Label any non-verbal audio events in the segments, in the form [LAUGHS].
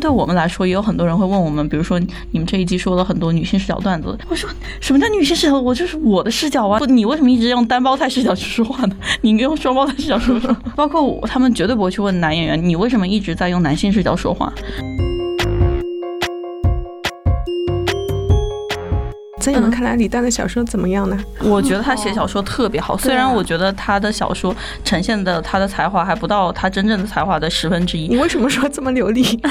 对我们来说，也有很多人会问我们，比如说你们这一季说了很多女性视角段子，我说什么叫女性视角？我就是我的视角啊！你为什么一直用单胞胎视角去说话呢？[LAUGHS] 你应该用双胞胎视角说说。包括，他们绝对不会去问男演员，你为什么一直在用男性视角说话？在你们看来，李诞的小说怎么样呢？我觉得他写小说特别好，虽然我觉得他的小说呈现的他的才华还不到他真正的才华的十分之一。你为什么说这么流利？[LAUGHS]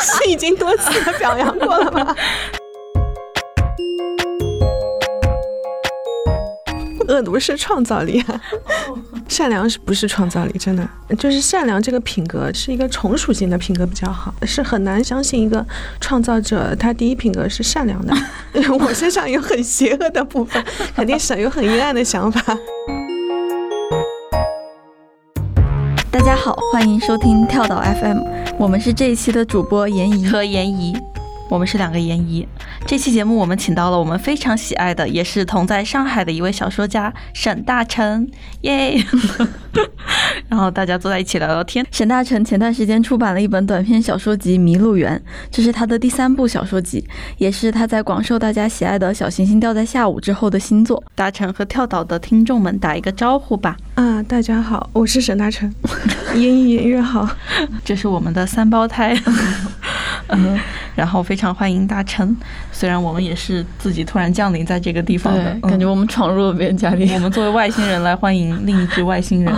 是已经多次的表扬过了吗？恶毒是创造力，善良是不是创造力？真的就是善良这个品格是一个从属性的品格比较好，是很难相信一个创造者他第一品格是善良的。[LAUGHS] 我身上有很邪恶的部分，肯定是有很阴暗的想法。大家好，欢迎收听跳岛 FM，我们是这一期的主播严怡和严怡。我们是两个研一，这期节目我们请到了我们非常喜爱的，也是同在上海的一位小说家沈大成，耶！[LAUGHS] 然后大家坐在一起聊聊天。沈大成前段时间出版了一本短篇小说集《麋鹿园》，这是他的第三部小说集，也是他在广受大家喜爱的小行星掉在下午之后的新作。大成和跳岛的听众们打一个招呼吧。啊，大家好，我是沈大成，演一演越好。这是我们的三胞胎。[LAUGHS] 嗯，然后非常欢迎大成，虽然我们也是自己突然降临在这个地方的，感觉我们闯入了别人家里。[LAUGHS] 我们作为外星人来欢迎另一只外星人。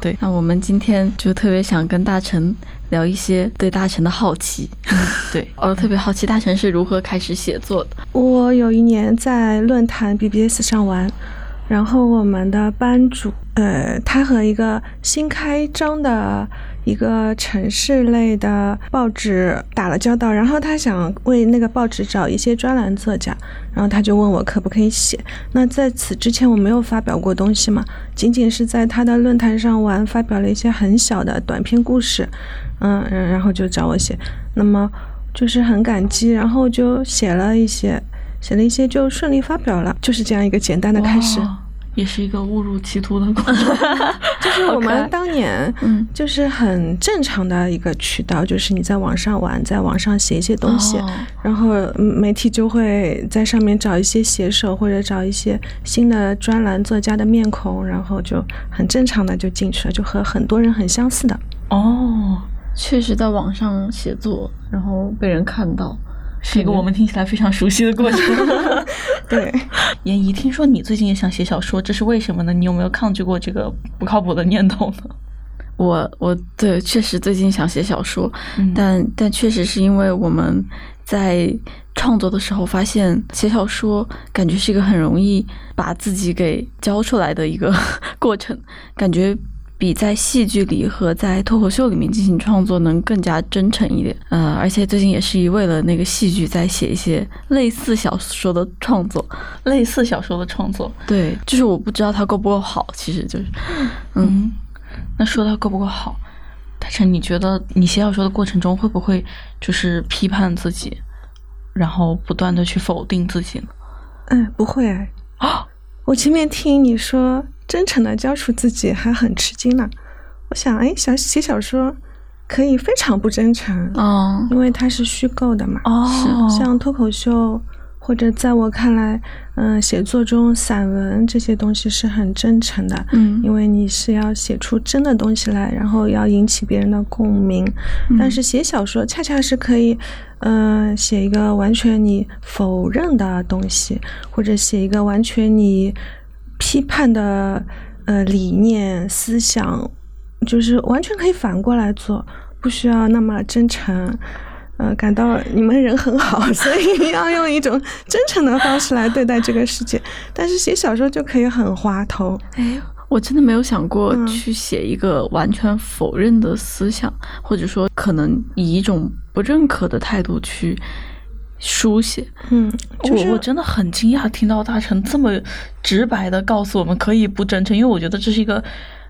对，那我们今天就特别想跟大成聊一些对大成的好奇。对，我 [LAUGHS] 特别好奇大成是如何开始写作的。我有一年在论坛 BBS 上玩。然后我们的班主，呃，他和一个新开张的一个城市类的报纸打了交道，然后他想为那个报纸找一些专栏作家，然后他就问我可不可以写。那在此之前我没有发表过东西嘛，仅仅是在他的论坛上玩，发表了一些很小的短篇故事，嗯，然后就找我写。那么就是很感激，然后就写了一些，写了一些就顺利发表了，就是这样一个简单的开始。也是一个误入歧途的过程，就是我们当年，嗯，就是很正常的一个渠道，就是你在网上玩，在网上写一些东西，然后媒体就会在上面找一些写手或者找一些新的专栏作家的面孔，然后就很正常的就进去了，就和很多人很相似的。哦，确实在网上写作，然后被人看到。是一个我们听起来非常熟悉的过程。[LAUGHS] 对，[LAUGHS] 严怡，听说你最近也想写小说，这是为什么呢？你有没有抗拒过这个不靠谱的念头呢？我，我对，确实最近想写小说，但但确实是因为我们在创作的时候发现，写小说感觉是一个很容易把自己给交出来的一个 [LAUGHS] 过程，感觉。比在戏剧里和在脱口秀里面进行创作能更加真诚一点，呃，而且最近也是一为了那个戏剧在写一些类似小说的创作，类似小说的创作，对，就是我不知道它够不够好，其实就是，嗯，那说到够不够好，大成，你觉得你写小说的过程中会不会就是批判自己，然后不断的去否定自己呢？嗯，不会啊，我前面听你说。真诚的交出自己，还很吃惊呢。我想，哎，小写小说可以非常不真诚哦，因为它是虚构的嘛。哦，像脱口秀或者在我看来，嗯，写作中散文这些东西是很真诚的。嗯，因为你是要写出真的东西来，然后要引起别人的共鸣。但是写小说恰恰是可以，嗯，写一个完全你否认的东西，或者写一个完全你。批判的呃理念思想，就是完全可以反过来做，不需要那么真诚。呃，感到你们人很好，所以要用一种真诚的方式来对待这个世界。但是写小说就可以很滑头。哎，我真的没有想过去写一个完全否认的思想，或者说可能以一种不认可的态度去。书写，嗯，我我真的很惊讶听到大成这么直白的告诉我们可以不真诚，因为我觉得这是一个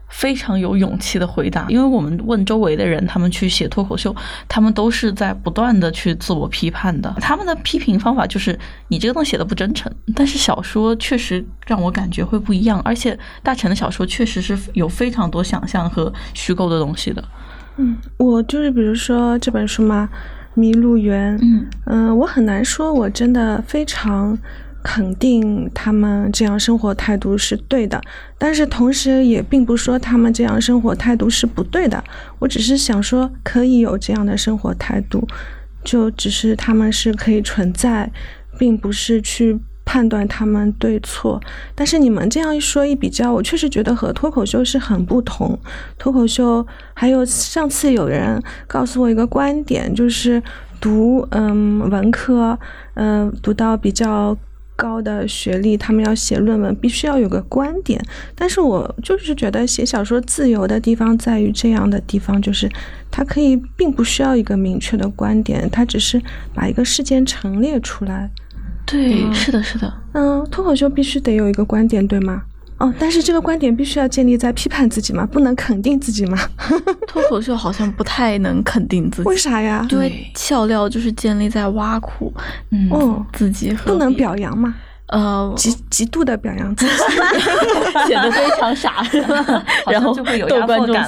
非常有勇气的回答。因为我们问周围的人，他们去写脱口秀，他们都是在不断的去自我批判的，他们的批评方法就是你这个东西写的不真诚。但是小说确实让我感觉会不一样，而且大成的小说确实是有非常多想象和虚构的东西的。嗯，我就是比如说这本书嘛。麋鹿园，嗯嗯，我很难说，我真的非常肯定他们这样生活态度是对的，但是同时也并不说他们这样生活态度是不对的。我只是想说，可以有这样的生活态度，就只是他们是可以存在，并不是去。判断他们对错，但是你们这样一说一比较，我确实觉得和脱口秀是很不同。脱口秀还有上次有人告诉我一个观点，就是读嗯文科，嗯读到比较高的学历，他们要写论文必须要有个观点。但是我就是觉得写小说自由的地方在于这样的地方，就是它可以并不需要一个明确的观点，它只是把一个事件陈列出来。对，是的，是的，嗯，脱口秀必须得有一个观点，对吗？哦，但是这个观点必须要建立在批判自己嘛？不能肯定自己嘛？[LAUGHS] 脱口秀好像不太能肯定自己，为啥呀？因为笑料就是建立在挖苦，嗯，自己不能表扬嘛？呃，极极度的表扬自己，[LAUGHS] 显得非常傻，[LAUGHS] 然后就会有压迫感。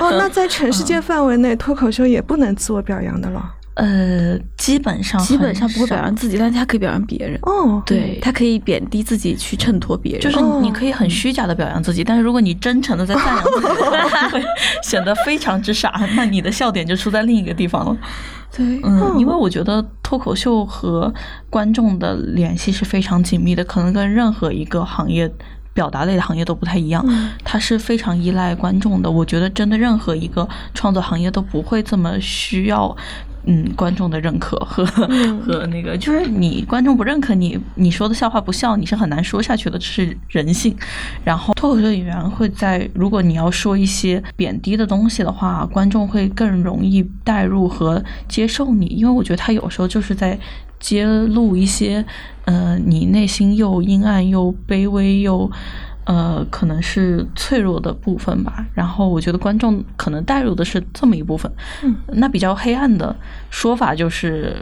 哦，那在全世界范围内，脱口秀也不能自我表扬的了。呃，基本上基本上不会表扬自己，但是他可以表扬别人。哦，对他可以贬低自己去衬托别人，就是你可以很虚假的表扬自己，但是如果你真诚的在赞扬自己，[LAUGHS] 会显得非常之傻。那你的笑点就出在另一个地方了。[LAUGHS] 对，嗯，因为我觉得脱口秀和观众的联系是非常紧密的，可能跟任何一个行业表达类的行业都不太一样，嗯它是非常依赖观众的。我觉得真的任何一个创作行业都不会这么需要。嗯，观众的认可和和那个，就是你观众不认可你，你说的笑话不笑，你是很难说下去的，这是人性。然后脱口秀演员会在，如果你要说一些贬低的东西的话，观众会更容易带入和接受你，因为我觉得他有时候就是在揭露一些，呃，你内心又阴暗又卑微又。呃，可能是脆弱的部分吧。然后我觉得观众可能带入的是这么一部分。嗯，那比较黑暗的说法就是，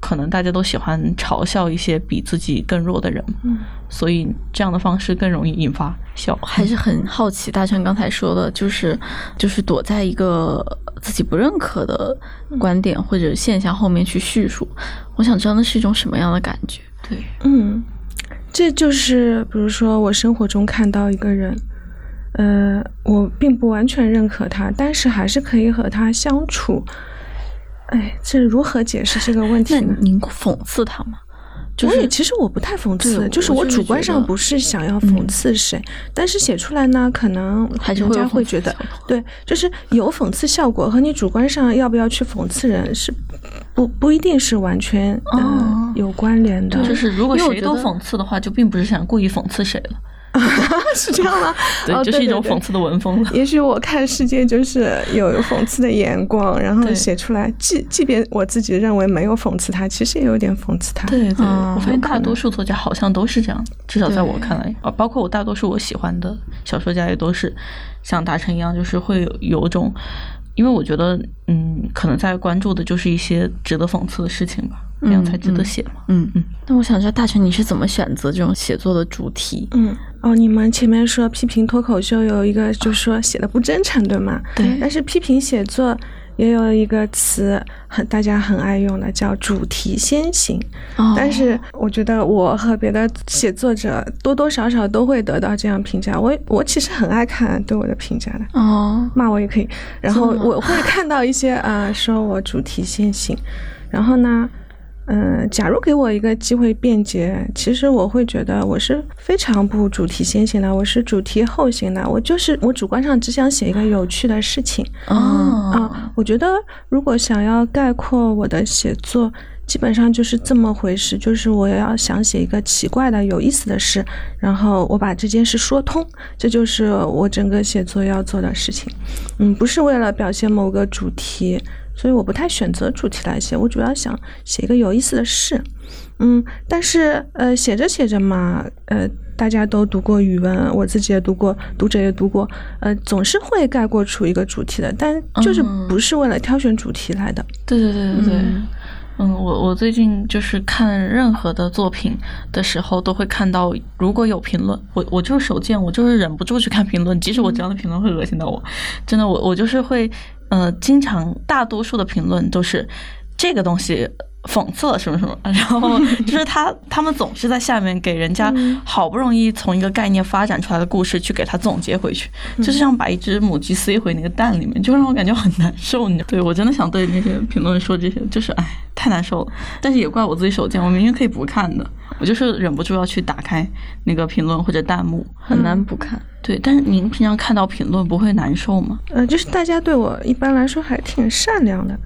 可能大家都喜欢嘲笑一些比自己更弱的人。嗯，所以这样的方式更容易引发笑。还是很好奇，大成刚才说的，就是就是躲在一个自己不认可的观点或者现象后面去叙述。我想知道那是一种什么样的感觉？对，嗯。这就是，比如说我生活中看到一个人，呃，我并不完全认可他，但是还是可以和他相处。哎，这如何解释这个问题呢？您讽刺他吗？我也其实我不太讽刺，就是我主观上不是想要讽刺谁，但是写出来呢，可能人家会觉得，对，就是有讽刺效果，和你主观上要不要去讽刺人是不不一定是完全有关联的。就是如果谁都讽刺的话，就并不是想故意讽刺谁了。[LAUGHS] 是这样吗？对，就是一种讽刺的文风也许我看世界就是有讽刺的眼光，然后写出来，即即便我自己认为没有讽刺他，其实也有点讽刺他。对对，我发现大多数作家好像都是这样，至少在我看来啊，包括我大多数我喜欢的小说家也都是像达成一样，就是会有有种。因为我觉得，嗯，可能在关注的就是一些值得讽刺的事情吧，这样才值得写嘛。嗯嗯。那我想知道，大成你是怎么选择这种写作的主题？嗯哦，你们前面说批评脱口秀有一个，就是说写的不真诚，对吗？对。但是批评写作。也有一个词很大家很爱用的，叫主题先行。但是我觉得我和别的写作者多多少少都会得到这样评价。我我其实很爱看对我的评价的。哦，骂我也可以。然后我会看到一些啊，说我主题先行。然后呢？嗯，假如给我一个机会辩解，其实我会觉得我是非常不主题先行的，我是主题后行的。我就是我主观上只想写一个有趣的事情。哦啊，我觉得如果想要概括我的写作，基本上就是这么回事，就是我要想写一个奇怪的、有意思的事，然后我把这件事说通，这就是我整个写作要做的事情。嗯，不是为了表现某个主题。所以我不太选择主题来写，我主要想写一个有意思的事，嗯，但是呃，写着写着嘛，呃，大家都读过语文，我自己也读过，读者也读过，呃，总是会概括出一个主题的，但就是不是为了挑选主题来的。对对对对对，嗯，我我最近就是看任何的作品的时候，都会看到如果有评论，我我就是手贱，我就是忍不住去看评论，即使我知道那评论会恶心到我，真的，我我就是会。呃，经常大多数的评论都是这个东西。讽刺了什么什么，[LAUGHS] 然后就是他他们总是在下面给人家好不容易从一个概念发展出来的故事去给他总结回去，就是像把一只母鸡塞回那个蛋里面，就让我感觉很难受。你 [LAUGHS] 对我真的想对那些评论说这些，就是哎，太难受了。但是也怪我自己手贱，我明明可以不看的，我就是忍不住要去打开那个评论或者弹幕，很难不看。对，但是您平常看到评论不会难受吗？呃，就是大家对我一般来说还挺善良的。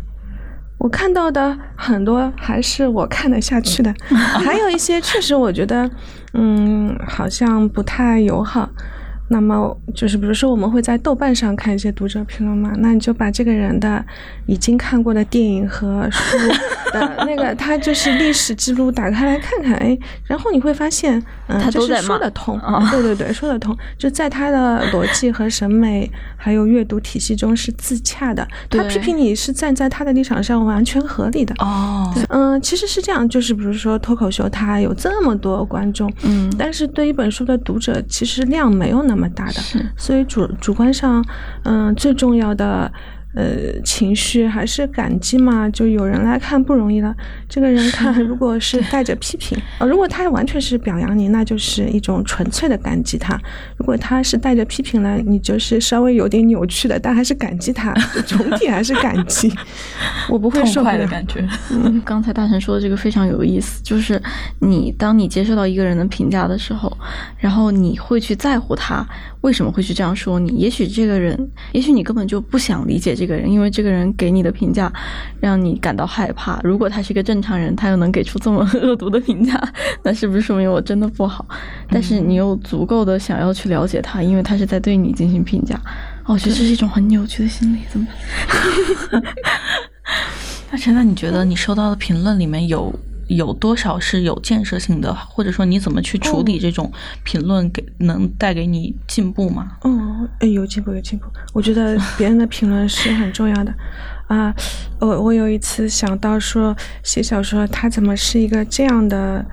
我看到的很多还是我看得下去的，[LAUGHS] 还有一些确实我觉得，嗯，好像不太友好。那么就是，比如说我们会在豆瓣上看一些读者评论嘛，那你就把这个人的已经看过的电影和书的 [LAUGHS] 那个他就是历史记录打开来看看，哎，然后你会发现，嗯，就是说得通，对对对，说得通，就在他的逻辑和审美还有阅读体系中是自洽的，他批评你是站在他的立场上完全合理的。哦，嗯，其实是这样，就是比如说脱口秀，它有这么多观众，嗯，但是对一本书的读者其实量没有那么。大的，所以主主观上，嗯，最重要的。呃，情绪还是感激嘛？就有人来看不容易了。这个人看，[LAUGHS] 如果是带着批评，呃，如果他完全是表扬你，那就是一种纯粹的感激他；如果他是带着批评来，你就是稍微有点扭曲的，但还是感激他。总体还是感激。[LAUGHS] 我不会受快的感觉。嗯，刚才大神说的这个非常有意思，就是你当你接受到一个人的评价的时候，然后你会去在乎他为什么会去这样说你。也许这个人，也许你根本就不想理解。这这个人，因为这个人给你的评价让你感到害怕。如果他是一个正常人，他又能给出这么恶毒的评价，[LAUGHS] 那是不是说明我真的不好？但是你又足够的想要去了解他，因为他是在对你进行评价。哦，我觉得这是一种很扭曲的心理，怎么办？[LAUGHS] 那陈那，你觉得你收到的评论里面有？有多少是有建设性的，或者说你怎么去处理这种评论，给能带给你进步吗？哦，有进步，有进步。我觉得 [LAUGHS] 别人的评论是很重要的啊。我我有一次想到说，写小说它怎么是一个这样的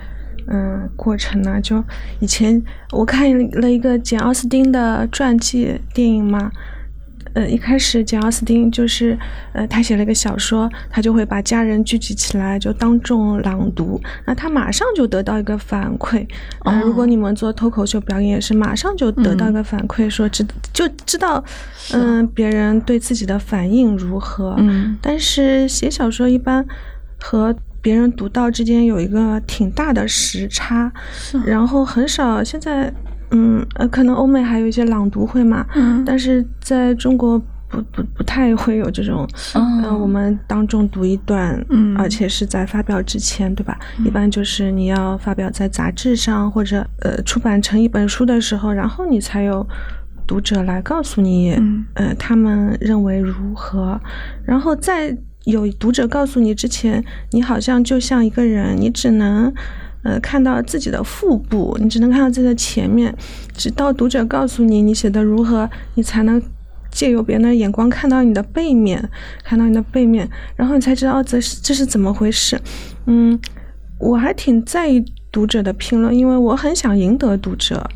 嗯过程呢？就以前我看了一个简奥斯汀的传记电影嘛。呃，一开始简奥斯汀就是，呃，他写了一个小说，他就会把家人聚集起来，就当众朗读，那他马上就得到一个反馈。啊，如果你们做脱口秀表演也是，马上就得到一个反馈，说知就知道，嗯，别人对自己的反应如何。嗯，但是写小说一般和别人读到之间有一个挺大的时差，然后很少现在。嗯呃，可能欧美还有一些朗读会嘛，嗯，但是在中国不不不太会有这种，嗯，我们当众读一段，嗯，而且是在发表之前，对吧？一般就是你要发表在杂志上或者呃出版成一本书的时候，然后你才有读者来告诉你，呃，他们认为如何，然后在有读者告诉你之前，你好像就像一个人，你只能。呃，看到自己的腹部，你只能看到自己的前面，直到读者告诉你你写的如何，你才能借由别人的眼光看到你的背面，看到你的背面，然后你才知道这是这是怎么回事。嗯，我还挺在意读者的评论，因为我很想赢得读者。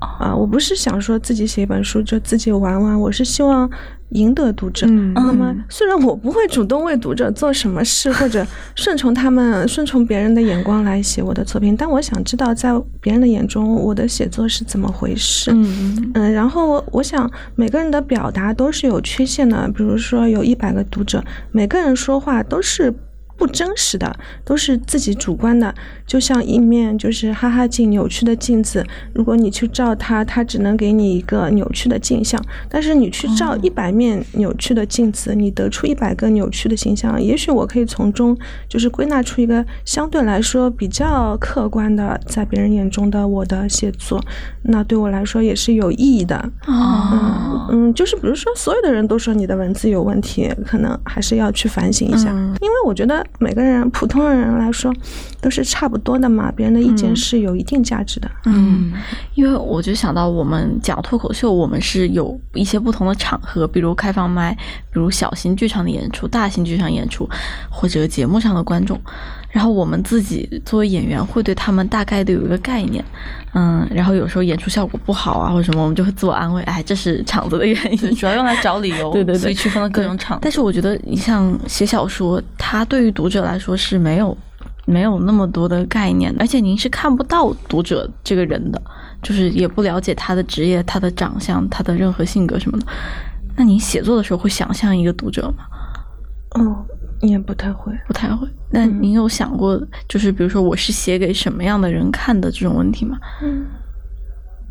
啊，我不是想说自己写一本书就自己玩玩，我是希望。赢得读者。那么，虽然我不会主动为读者做什么事，或者顺从他们、顺从别人的眼光来写我的作品，但我想知道，在别人的眼中，我的写作是怎么回事。嗯嗯。然后，我想每个人的表达都是有缺陷的。比如说，有一百个读者，每个人说话都是。不真实的都是自己主观的，就像一面就是哈哈镜扭曲的镜子，如果你去照它，它只能给你一个扭曲的镜像；但是你去照一百面扭曲的镜子，你得出一百个扭曲的形象。也许我可以从中就是归纳出一个相对来说比较客观的，在别人眼中的我的写作，那对我来说也是有意义的。哦，嗯，就是比如说，所有的人都说你的文字有问题，可能还是要去反省一下，因为我觉得。每个人，普通人来说，都是差不多的嘛。别人的意见是有一定价值的。嗯，因为我就想到，我们讲脱口秀，我们是有一些不同的场合，比如开放麦，比如小型剧场的演出、大型剧场演出，或者节目上的观众。然后我们自己作为演员会对他们大概的有一个概念，嗯，然后有时候演出效果不好啊或者什么，我们就会自我安慰，哎，这是场子的原因，主要用来找理由，[LAUGHS] 对对对，所以区分了各种场。但是我觉得你像写小说，它对于读者来说是没有没有那么多的概念，而且您是看不到读者这个人的，就是也不了解他的职业、他的长相、他的任何性格什么的。那您写作的时候会想象一个读者吗？哦。也不太会，不太会。那您有想过，就是比如说，我是写给什么样的人看的这种问题吗？嗯，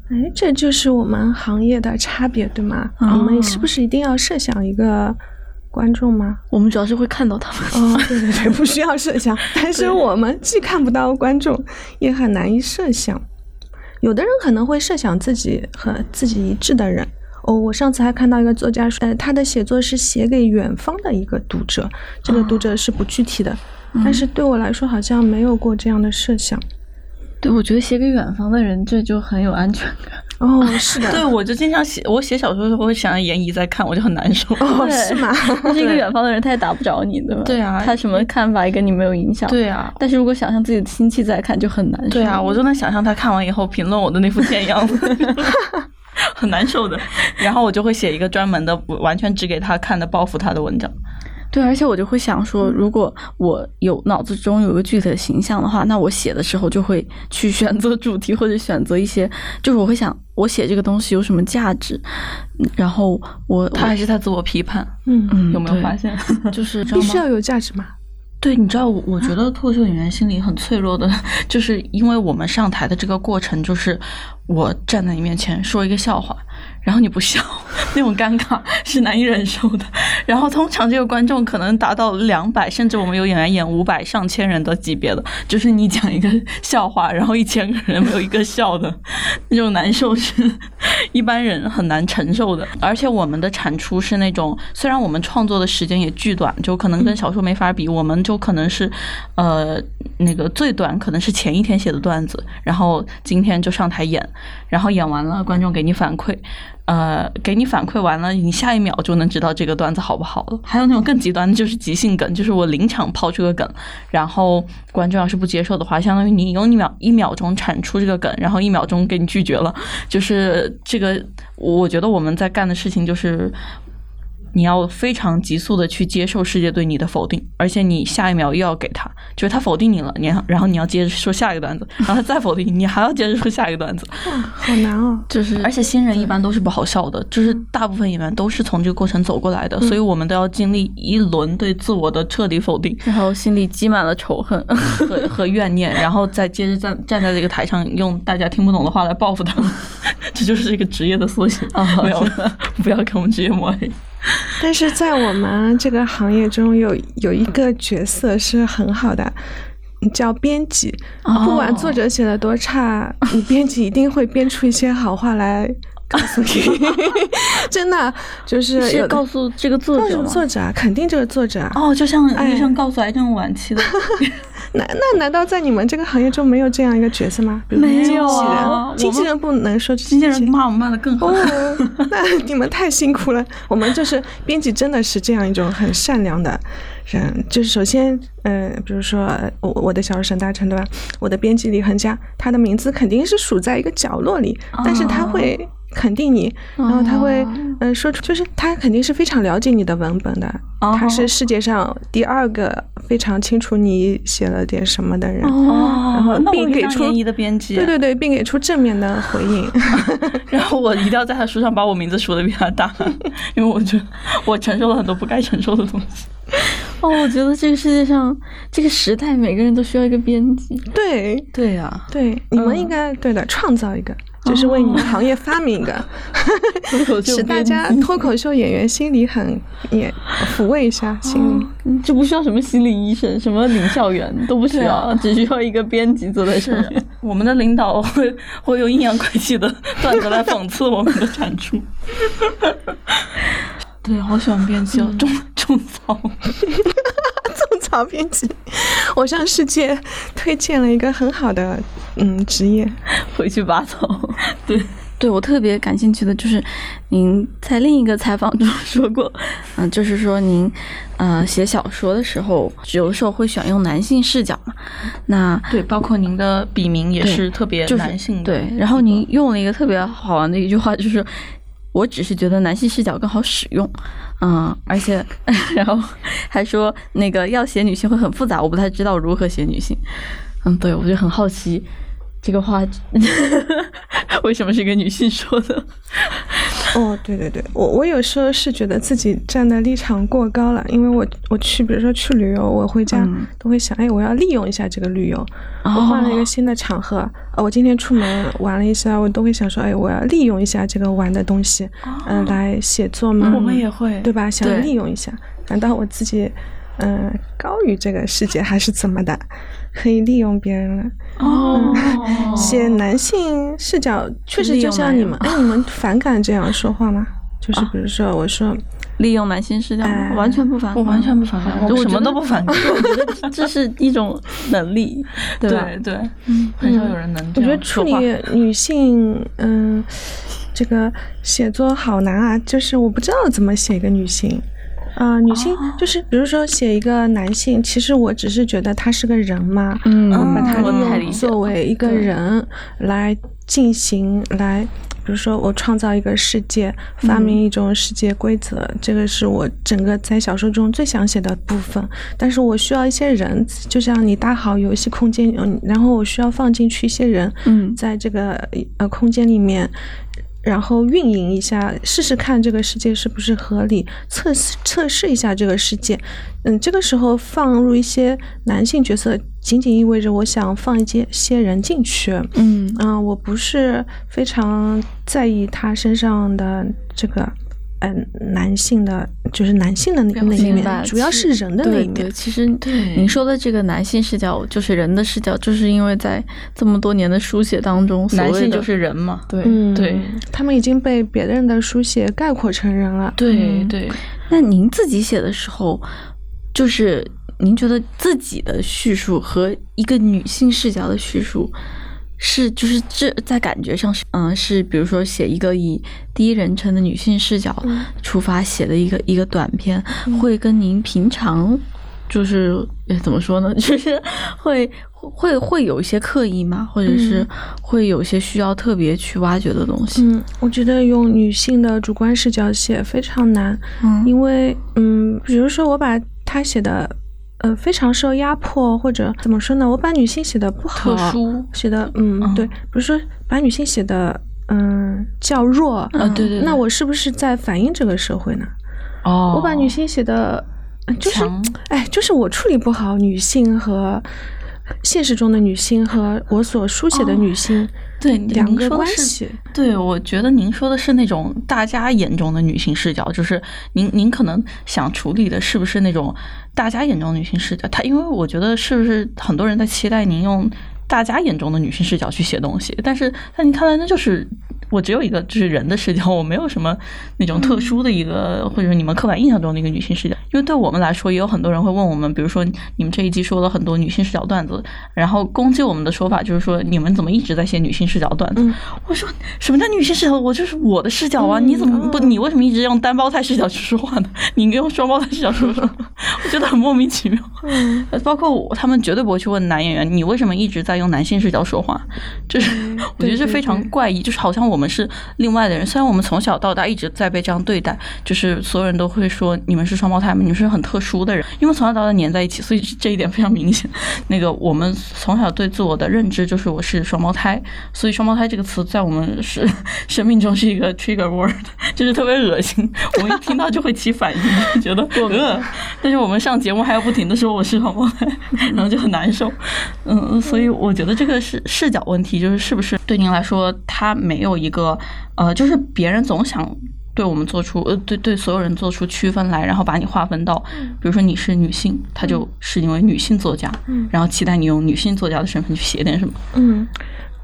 哎，这就是我们行业的差别，对吗？我们是不是一定要设想一个观众吗？我们主要是会看到他们。哦，对对对，不需要设想。但是我们既看不到观众，也很难以设想。有的人可能会设想自己和自己一致的人。哦，我上次还看到一个作家说，呃，他的写作是写给远方的一个读者，这个读者是不具体的，但是对我来说好像没有过这样的设想。对，我觉得写给远方的人，这就很有安全感。哦，是的，[LAUGHS] 对我就经常写，我写小说的时候会想严怡在看，我就很难受。哦，是吗？[LAUGHS] 他是一个远方的人，他也打不着你，对吧？对啊，他什么看法也跟你没有影响。对啊，但是如果想象自己的亲戚在看，就很难受。对啊，我就能想象他看完以后评论我的那副贱样子。[LAUGHS] 很难受的，然后我就会写一个专门的，完全只给他看的报复他的文章。对，而且我就会想说，如果我有脑子中有个具体的形象的话，那我写的时候就会去选择主题或者选择一些，就是我会想，我写这个东西有什么价值。然后我他还是在自我批判，嗯嗯，有没有发现？[LAUGHS] 就是必须要有价值吗？对，你知道，我觉得脱口秀演员心里很脆弱的，就是因为我们上台的这个过程，就是我站在你面前说一个笑话。然后你不笑，[LAUGHS] 那种尴尬是难以忍受的。然后通常这个观众可能达到两百，甚至我们有演员演五百、上千人的级别的，就是你讲一个笑话，然后一千个人没有一个笑的，那种难受是 [LAUGHS] 一般人很难承受的。而且我们的产出是那种，虽然我们创作的时间也巨短，就可能跟小说没法比，我们就可能是呃那个最短可能是前一天写的段子，然后今天就上台演，然后演完了，观众给你反馈。呃，给你反馈完了，你下一秒就能知道这个段子好不好了。还有那种更极端的，就是即兴梗，就是我临场抛出个梗，然后观众要是不接受的话，相当于你用一秒一秒钟产出这个梗，然后一秒钟给你拒绝了。就是这个，我觉得我们在干的事情就是。你要非常急速的去接受世界对你的否定，而且你下一秒又要给他，就是他否定你了，你然后你要接着说下一个段子，[LAUGHS] 然后他再否定你，你还要接着说下一个段子，好难哦。就是，而且新人一般都是不好笑的，就是大部分演员都是从这个过程走过来的，所以我们都要经历一轮对自我的彻底否定，然后心里积满了仇恨。和和怨念，然后再接着站站在这个台上，用大家听不懂的话来报复他们，[LAUGHS] 这就是一个职业的缩写啊。[LAUGHS] 没有，[LAUGHS] 不要给我们职业抹黑。但是在我们这个行业中，有有一个角色是很好的，叫编辑。不管作者写的多差，你编辑一定会编出一些好话来告诉你。真的就是是告诉这个作者，作者肯定这个作者哦，就像医生告诉癌症晚期的。那那难道在你们这个行业中没有这样一个角色吗？没有啊，经纪人不能说经纪人骂我骂的更狠。那 [LAUGHS] 你们太辛苦了。我们就是编辑，真的是这样一种很善良的人。就是首先，嗯，比如说我我的小说沈大成对吧？我的编辑李恒佳，他的名字肯定是数在一个角落里，但是他会。肯定你，然后他会，嗯，说出就是他肯定是非常了解你的文本的，他是世界上第二个非常清楚你写了点什么的人，然后并给出的编辑，对对对，并给出正面的回应，[LAUGHS] 然后我一定要在他书上把我名字说的比他大，[LAUGHS] 因为我觉得我承受了很多不该承受的东西。[LAUGHS] 哦，我觉得这个世界上这个时代每个人都需要一个编辑，对。对呀，对，你们应该对的，创造一个。就是为你们行业发明一个，[LAUGHS] 使大家脱口秀演员心里很也抚慰一下心里，就不需要什么心理医生，什么领笑员都不需要，只需要一个编辑坐在上面。我们的领导会会用阴阳怪气的段子来讽刺我们的产出。对，好喜欢编辑哦，种种草。[LAUGHS] 种草编辑，我向世界推荐了一个很好的嗯职业，回去拔草。对，对我特别感兴趣的就是，您在另一个采访中说过，嗯，就是说您，呃，写小说的时候，有的时候会选用男性视角嘛。那对，包括您的笔名也是特别男性的。对，然后您用了一个特别好玩的一句话，就是我只是觉得男性视角更好使用，嗯，而且 [LAUGHS] 然后还说那个要写女性会很复杂，我不太知道如何写女性。嗯，对，我就很好奇。这个话 [LAUGHS] 为什么是一个女性说的？哦，对对对，我我有时候是觉得自己站的立场过高了，因为我我去，比如说去旅游，我回家都会想，哎，我要利用一下这个旅游，我换了一个新的场合，我今天出门玩了一下，我都会想说，哎，我要利用一下这个玩的东西，嗯，来写作嘛。我们也会，对吧？想利用一下，难道我自己嗯高于这个世界还是怎么的？可以利用别人了哦，[LAUGHS] 写男性视角确实就像你们，哎，你们反感这样说话吗？就是比如说，我说利用男性视角，完全不反，我完全不反感，我什么都不反感，[LAUGHS] 我觉得这是一种能力，对对，嗯，很少有人能。我觉得处理女性，嗯，这个写作好难啊，就是我不知道怎么写一个女性。啊，女性就是，比如说写一个男性，其实我只是觉得他是个人嘛，嗯，把他利用作为一个人来进行，来，比如说我创造一个世界，发明一种世界规则，这个是我整个在小说中最想写的部分。但是我需要一些人，就像你搭好游戏空间，嗯，然后我需要放进去一些人，嗯，在这个呃空间里面。然后运营一下，试试看这个世界是不是合理，测试测试一下这个世界。嗯，这个时候放入一些男性角色，仅仅意味着我想放一些些人进去。嗯啊，我不是非常在意他身上的这个。嗯，男性的就是男性的那那一面，主要是人的那一面。其实，您说的这个男性视角就是人的视角，就是因为在这么多年的书写当中，男性就是人嘛。对对，他们已经被别人的书写概括成人了。对对。那您自己写的时候，就是您觉得自己的叙述和一个女性视角的叙述。是，就是这在感觉上是，嗯，是比如说写一个以第一人称的女性视角出发写的一个一个短片，会跟您平常就是怎么说呢？[LAUGHS] 就是会会会有一些刻意吗？或者是会有些需要特别去挖掘的东西？嗯，我觉得用女性的主观视角写非常难，嗯，因为嗯，比如说我把她写的。呃，非常受压迫，或者怎么说呢？我把女性写的不好，写的嗯，对，比如说把女性写的嗯较弱，啊对对，那我是不是在反映这个社会呢？哦，我把女性写的就是哎，就是我处理不好女性和现实中的女性和我所书写的女性。对，两个关系。对，我觉得您说的是那种大家眼中的女性视角，就是您您可能想处理的是不是那种大家眼中的女性视角？她因为我觉得是不是很多人在期待您用大家眼中的女性视角去写东西，但是在你看来那就是。我只有一个，就是人的视角，我没有什么那种特殊的一个，或者你们刻板印象中的一个女性视角。因为对我们来说，也有很多人会问我们，比如说你们这一季说了很多女性视角段子，然后攻击我们的说法就是说，你们怎么一直在写女性视角段子？我说什么叫女性视角？我就是我的视角啊！你怎么不？你为什么一直用单胞胎视角去说话呢？[LAUGHS] 你应该用双胞胎视角说说，[LAUGHS] 我觉得很莫名其妙。包括我，他们绝对不会去问男演员，你为什么一直在用男性视角说话？就是我觉得是非常怪异，就是好像我。们是另外的人，虽然我们从小到大一直在被这样对待，就是所有人都会说你们是双胞胎嘛，你们是很特殊的人，因为从小到大粘在一起，所以这一点非常明显。那个我们从小对自我的认知就是我是双胞胎，所以双胞胎这个词在我们是生命中是一个 trigger word，[LAUGHS] 就是特别恶心，我们一听到就会起反应，觉得我饿。但是我们上节目还要不停的说我是双胞胎，然后就很难受。嗯，所以我觉得这个是视角问题，就是是不是对您来说，他没有一。个呃，就是别人总想对我们做出呃，对对所有人做出区分来，然后把你划分到，比如说你是女性，他就是因为女性作家，然后期待你用女性作家的身份去写点什么。嗯，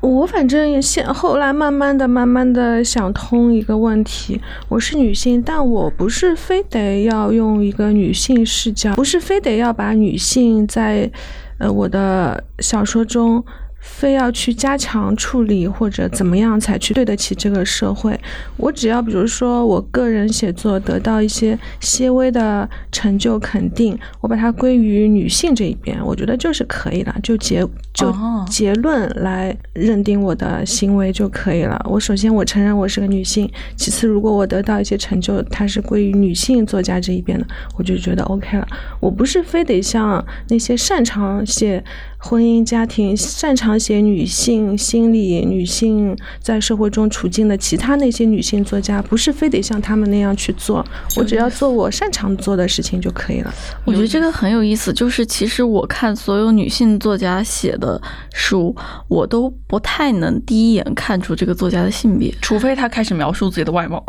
我反正也现后来慢慢的、慢慢的想通一个问题：我是女性，但我不是非得要用一个女性视角，不是非得要把女性在呃我的小说中。非要去加强处理或者怎么样才去对得起这个社会。我只要比如说我个人写作得到一些些微的成就肯定，我把它归于女性这一边，我觉得就是可以了，就结就结论来认定我的行为就可以了。我首先我承认我是个女性，其次如果我得到一些成就，它是归于女性作家这一边的，我就觉得 OK 了。我不是非得像那些擅长写。婚姻家庭擅长写女性心理、女性在社会中处境的其他那些女性作家，不是非得像他们那样去做，我只要做我擅长做的事情就可以了。我觉得这个很有意思，就是其实我看所有女性作家写的书，我都不太能第一眼看出这个作家的性别，除非他开始描述自己的外貌，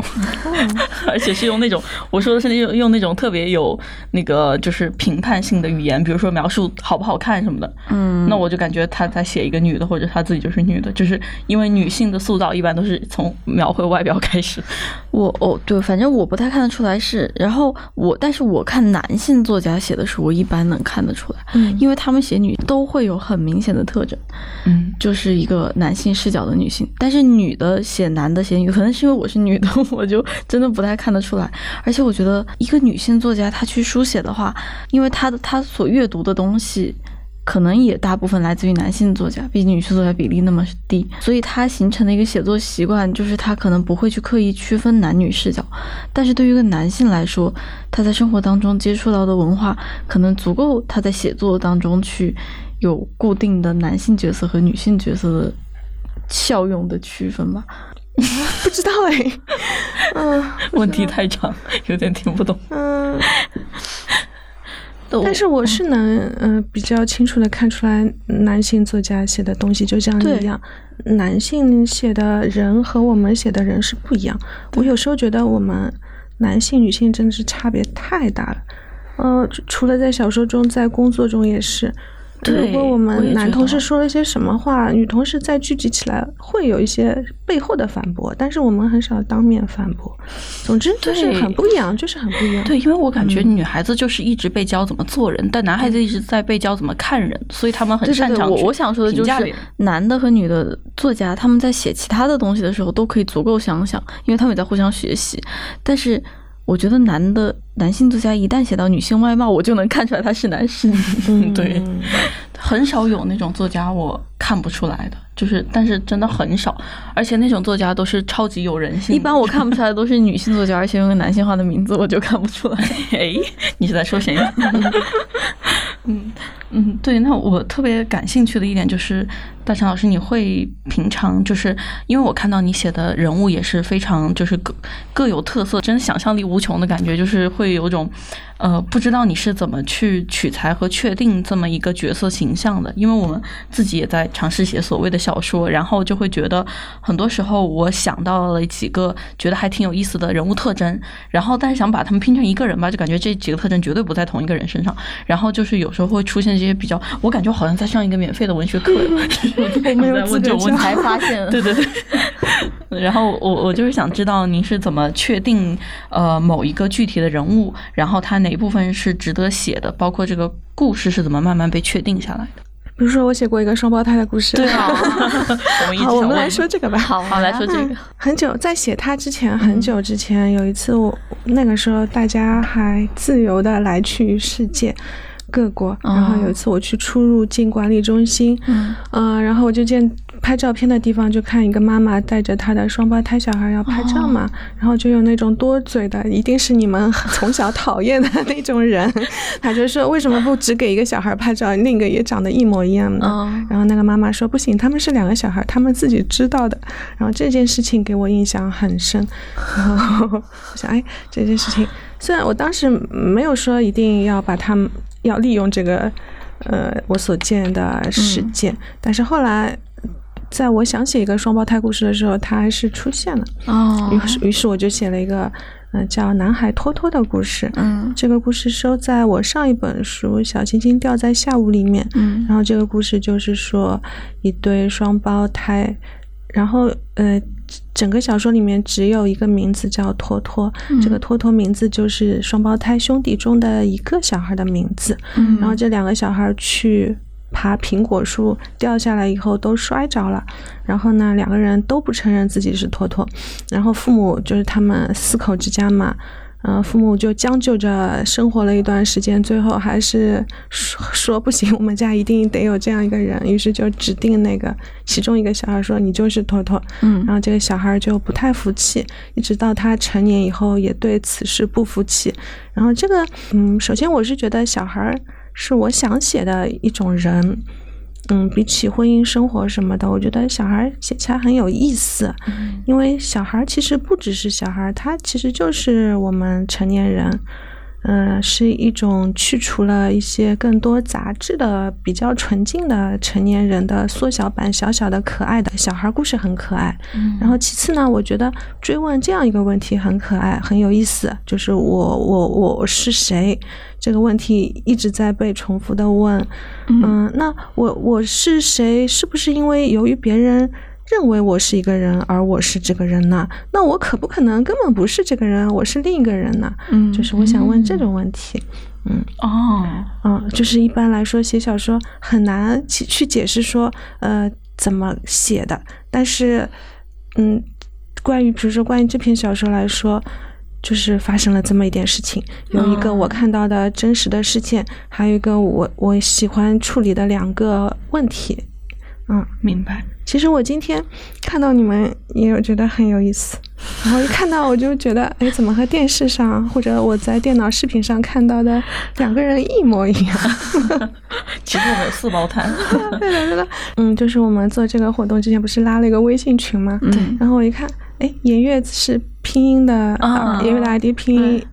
[LAUGHS] 而且是用那种我说的是用用那种特别有那个就是评判性的语言，比如说描述好不好看什么的，嗯。那我就感觉他在写一个女的，或者他自己就是女的，就是因为女性的塑造一般都是从描绘外表开始。我哦，对，反正我不太看得出来是。然后我，但是我看男性作家写的书，我一般能看得出来，嗯，因为他们写女都会有很明显的特征，嗯，就是一个男性视角的女性。但是女的写男的写女，可能是因为我是女的，[LAUGHS] 我就真的不太看得出来。而且我觉得一个女性作家她去书写的话，因为她的她所阅读的东西。可能也大部分来自于男性作家，毕竟女性作家比例那么低，所以他形成的一个写作习惯就是他可能不会去刻意区分男女视角。但是对于一个男性来说，他在生活当中接触到的文化可能足够他在写作当中去有固定的男性角色和女性角色的效用的区分吧？[LAUGHS] 不知道哎，嗯 [LAUGHS] [LAUGHS] 问题太长，有点听不懂。嗯。但是我是能嗯比较清楚的看出来，男性作家写的东西就像一样，男性写的人和我们写的人是不一样。我有时候觉得我们男性女性真的是差别太大了，呃，除了在小说中，在工作中也是。如果我们男同事说了些什么话，女同事再聚集起来，会有一些背后的反驳，但是我们很少当面反驳。总之就是很不一样，就是很不一样。对，因为我感觉女孩子就是一直被教怎么做人，但男孩子一直在被教怎么看人，所以他们很擅长。我我想说的就是，男的和女的作家他们在写其他的东西的时候，都可以足够想想，因为他们也在互相学习。但是我觉得男的。男性作家一旦写到女性外貌，我就能看出来他是男是女。嗯，[LAUGHS] 对，很少有那种作家我看不出来的，就是，但是真的很少，而且那种作家都是超级有人性。一般我看不出来都是女性作家，而且用个男性化的名字，我就看不出来。哎，你是在说谁？[LAUGHS] [LAUGHS] 嗯嗯，对，那我特别感兴趣的一点就是，大成老师，你会平常就是因为我看到你写的人物也是非常就是各各有特色，真的想象力无穷的感觉，就是。会有种，呃，不知道你是怎么去取材和确定这么一个角色形象的，因为我们自己也在尝试写所谓的小说，然后就会觉得很多时候我想到了几个觉得还挺有意思的人物特征，然后但是想把他们拼成一个人吧，就感觉这几个特征绝对不在同一个人身上，然后就是有时候会出现这些比较，我感觉好像在上一个免费的文学课，[LAUGHS] 我没有资格才发现，[LAUGHS] 对对对。然后我我就是想知道您是怎么确定呃某一个具体的人物，然后他哪部分是值得写的，包括这个故事是怎么慢慢被确定下来的。比如说我写过一个双胞胎的故事，对啊，[LAUGHS] 好，我们来说这个吧。好，好来说这个。很久在写它之前，很久之前有一次，我那个时候大家还自由的来去世界各国，然后有一次我去出入境管理中心，嗯，然后我就见。拍照片的地方就看一个妈妈带着她的双胞胎小孩要拍照嘛，然后就有那种多嘴的，一定是你们从小讨厌的那种人，[LAUGHS] 他就说为什么不只给一个小孩拍照，另一个也长得一模一样的？然后那个妈妈说不行，他们是两个小孩，他们自己知道的。然后这件事情给我印象很深，然后我想，哎，这件事情虽然我当时没有说一定要把他们要利用这个呃我所见的事件，但是后来。在我想写一个双胞胎故事的时候，它还是出现了。哦，于是于是我就写了一个，嗯，叫《男孩托托》的故事。嗯，这个故事收在我上一本书《小星星掉在下午》里面。嗯，然后这个故事就是说一对双胞胎，然后呃，整个小说里面只有一个名字叫托托，这个托托名字就是双胞胎兄弟中的一个小孩的名字。嗯，然后这两个小孩去。爬苹果树掉下来以后都摔着了，然后呢，两个人都不承认自己是托托，然后父母就是他们四口之家嘛。嗯，父母就将就着生活了一段时间，最后还是说说不行，我们家一定得有这样一个人，于是就指定那个其中一个小孩说你就是托托，嗯，然后这个小孩就不太服气，一直到他成年以后也对此事不服气，然后这个，嗯，首先我是觉得小孩是我想写的一种人。嗯，比起婚姻生活什么的，我觉得小孩写起来很有意思，因为小孩其实不只是小孩，他其实就是我们成年人。嗯，是一种去除了一些更多杂质的、比较纯净的成年人的缩小版，小小的可爱的小孩故事很可爱。然后其次呢，我觉得追问这样一个问题很可爱，很有意思，就是我我我是谁这个问题一直在被重复的问。嗯，那我我是谁？是不是因为由于别人？认为我是一个人，而我是这个人呢？那我可不可能根本不是这个人，我是另一个人呢？嗯，就是我想问这种问题。嗯，哦，嗯，就是一般来说写小说很难去去解释说，呃，怎么写的。但是，嗯，关于比如说关于这篇小说来说，就是发生了这么一点事情，有一个我看到的真实的事件，还有一个我我喜欢处理的两个问题。嗯，明白。其实我今天看到你们也有觉得很有意思，[LAUGHS] 然后一看到我就觉得，哎，怎么和电视上或者我在电脑视频上看到的两个人一模一样？[LAUGHS] 其实我们有四胞胎。[LAUGHS] 对的，对的。嗯，就是我们做这个活动之前不是拉了一个微信群吗？嗯。然后我一看，哎，颜悦是拼音的，颜悦的 ID 拼音。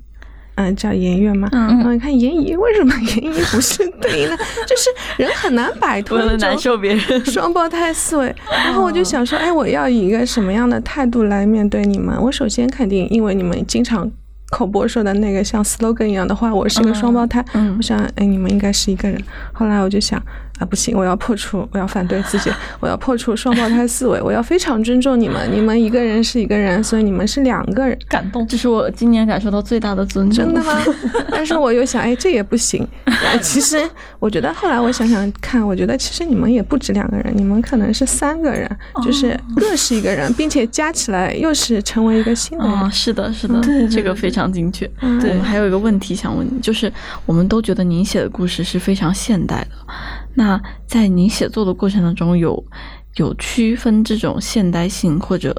嗯，叫颜悦吗？嗯嗯，你看颜怡，为什么颜怡不是对呢？[LAUGHS] 就是人很难摆脱难受别人双胞胎思维。然后我就想说，哎，我要以一个什么样的态度来面对你们？我首先肯定，因为你们经常口播说的那个像 slogan 一样的话，我是个双胞胎。嗯，我想，哎，你们应该是一个人。后来我就想。啊，不行！我要破除，我要反对自己，我要破除双胞胎思维，我要非常尊重你们。你们一个人是一个人，所以你们是两个人。感动，这是我今年感受到最大的尊重。真的吗？[LAUGHS] 但是我又想，哎，这也不行。其实我觉得，后来我想想看，我觉得其实你们也不止两个人，你们可能是三个人，就是各是一个人，并且加起来又是成为一个新的人。是的，是的，这个非常精确。我们，还有一个问题想问你，就是我们都觉得您写的故事是非常现代的。那在您写作的过程当中，有有区分这种现代性，或者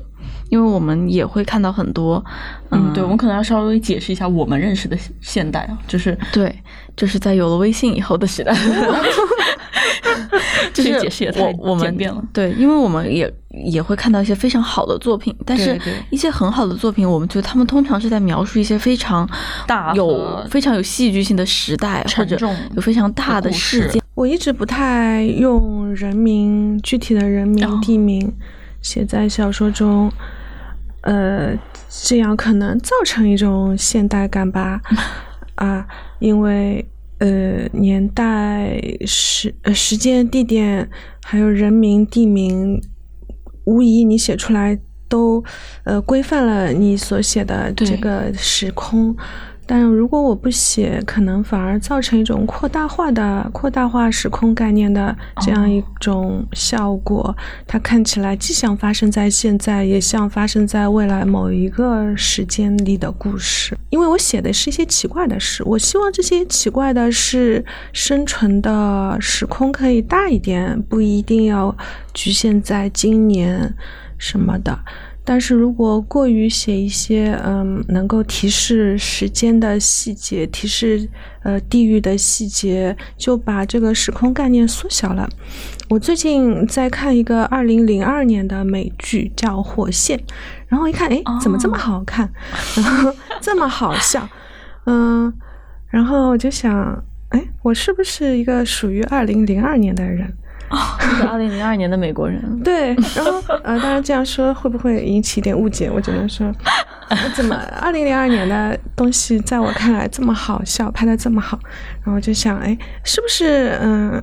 因为我们也会看到很多，嗯，对，我们可能要稍微解释一下我们认识的现代啊，就是对，就是在有了微信以后的时代。[LAUGHS] 就是解释也太我们变了，对，因为我们也也会看到一些非常好的作品，但是一些很好的作品，我们觉得他们通常是在描述一些非常大、有非常有戏剧性的时代，或者有非常大的事件。我一直不太用人名、具体的人名、地名写在小说中，呃，这样可能造成一种现代感吧，[LAUGHS] 啊，因为。呃，年代、时、呃时间、地点，还有人名、地名，无疑你写出来都呃规范了你所写的这个时空。但如果我不写，可能反而造成一种扩大化的、扩大化时空概念的这样一种效果。它看起来既像发生在现在，也像发生在未来某一个时间里的故事。因为我写的是一些奇怪的事，我希望这些奇怪的事生存的时空可以大一点，不一定要局限在今年什么的。但是如果过于写一些嗯能够提示时间的细节，提示呃地域的细节，就把这个时空概念缩小了。我最近在看一个二零零二年的美剧叫《火线》，然后一看，哎，怎么这么好看，[LAUGHS] 然后这么好笑，嗯，然后我就想，哎，我是不是一个属于二零零二年的人？是 [LAUGHS] 二零零二年的美国人，[LAUGHS] 对，然后呃，当然这样说会不会引起一点误解？我只能说，怎么二零零二年的东西在我看来这么好笑，拍的这么好，然后就想，哎，是不是嗯，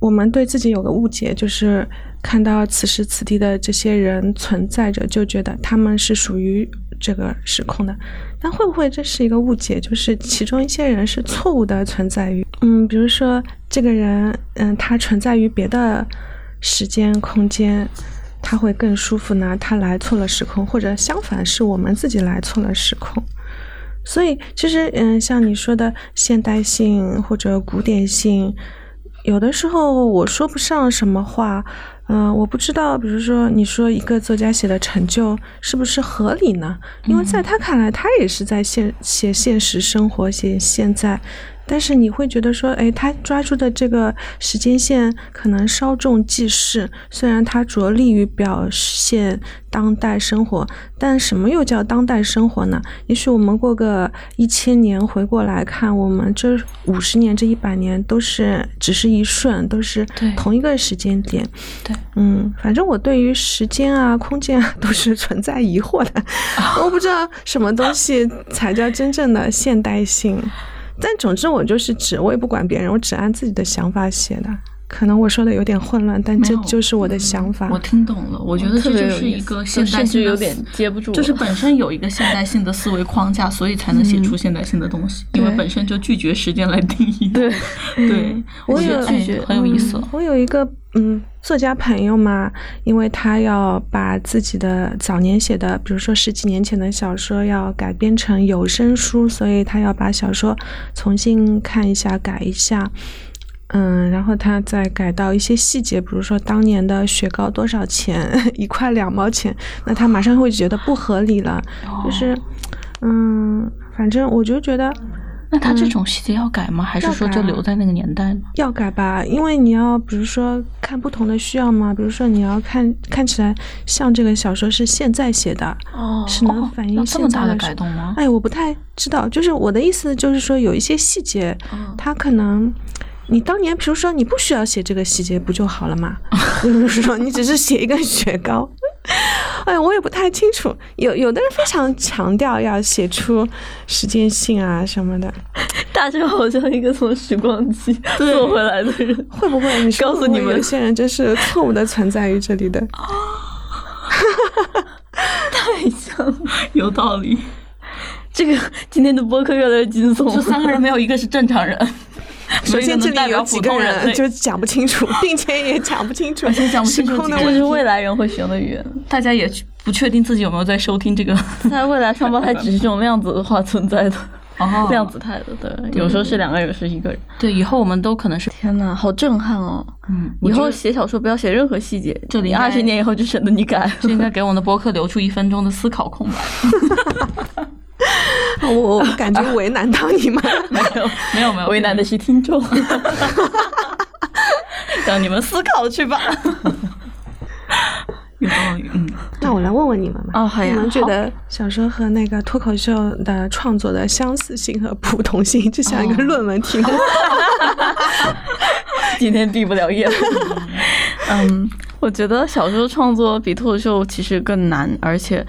我们对自己有个误解，就是看到此时此地的这些人存在着，就觉得他们是属于这个时空的，但会不会这是一个误解？就是其中一些人是错误的存在于嗯，比如说这个人，嗯，他存在于别的时间空间，他会更舒服呢？他来错了时空，或者相反是我们自己来错了时空。所以其实，嗯，像你说的现代性或者古典性，有的时候我说不上什么话。嗯，我不知道，比如说你说一个作家写的成就是不是合理呢？因为在他看来，他也是在现写现实生活，写现在。但是你会觉得说，哎，他抓住的这个时间线可能稍纵即逝。虽然他着力于表现当代生活，但什么又叫当代生活呢？也许我们过个一千年回过来看，我们这五十年、这一百年都是只是一瞬，都是同一个时间点。对，嗯，反正我对于时间啊、空间啊都是存在疑惑的。[LAUGHS] 我不知道什么东西才叫真正的现代性。但总之，我就是只，我也不管别人，我只按自己的想法写的。可能我说的有点混乱，但这就是我的想法。我听懂了，我觉得这就是一个现代性，有点接不住。就是本身有一个现代性的思维框架，所以才能写出现代性的东西。因为本身就拒绝时间来定义。对对，我有拒绝很有意思。我有一个嗯作家朋友嘛，因为他要把自己的早年写的，比如说十几年前的小说，要改编成有声书，所以他要把小说重新看一下，改一下。嗯，然后他再改到一些细节，比如说当年的雪糕多少钱，[LAUGHS] 一块两毛钱，那他马上会觉得不合理了。就是，嗯，反正我就觉得，那他这种细节要改吗？还是说就留在那个年代？要改吧，因为你要比如说看不同的需要嘛，比如说你要看看起来像这个小说是现在写的，哦，是能反映这么大的改动吗？哎，我不太知道，就是我的意思就是说有一些细节，他可能。你当年，比如说，你不需要写这个细节，不就好了吗？[LAUGHS] 就是说，你只是写一个雪糕。[LAUGHS] 哎，我也不太清楚。有有的人非常强调要写出时间性啊什么的。大家好像一个从时光机坐回来的人，会不会？你告诉你们，有些人真是错误的存在于这里的。[LAUGHS] 太像了，有道理。这个今天的播客越来越惊悚。这三个人没有一个是正常人。[LAUGHS] 首先，这里有几个人就讲不清楚，并且也讲不清楚，而且讲不清楚这是未来人会学的语言。大家也不确定自己有没有在收听这个。[LAUGHS] 在未来，双胞胎只是这种量子的话存在的，[LAUGHS] 量子态的，对，有时候是两个人，有时是一个人。对，以后我们都可能是。天呐，好震撼哦！嗯，以后写小说不要写任何细节，这里二十年以后就省得你改。就应该给我们的博客留出一分钟的思考空白。我感觉为难到你们，没有没有没有，为难的是听众，[LAUGHS] 让你们思考去吧。有道理，嗯，那我来问问你们吧。哦，好呀。你们觉得小说和那个脱口秀的创作的相似性和普同性，就像一个论文题目。[LAUGHS] 今天毕不了业。嗯。我觉得小说创作比脱口秀其实更难，而且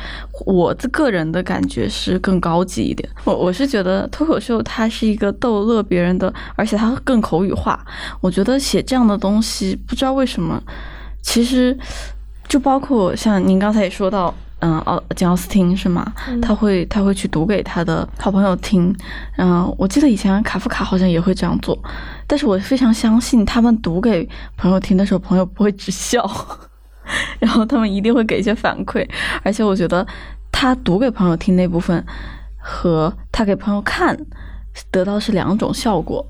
我的个人的感觉是更高级一点。我我是觉得脱口秀它是一个逗乐别人的，而且它更口语化。我觉得写这样的东西，不知道为什么，其实就包括像您刚才也说到。嗯，奥简奥斯汀是吗？他会他会去读给他的好朋友听。嗯，我记得以前卡夫卡好像也会这样做，但是我非常相信他们读给朋友听的时候，朋友不会只笑，[LAUGHS] 然后他们一定会给一些反馈。而且我觉得他读给朋友听那部分和他给朋友看得到是两种效果。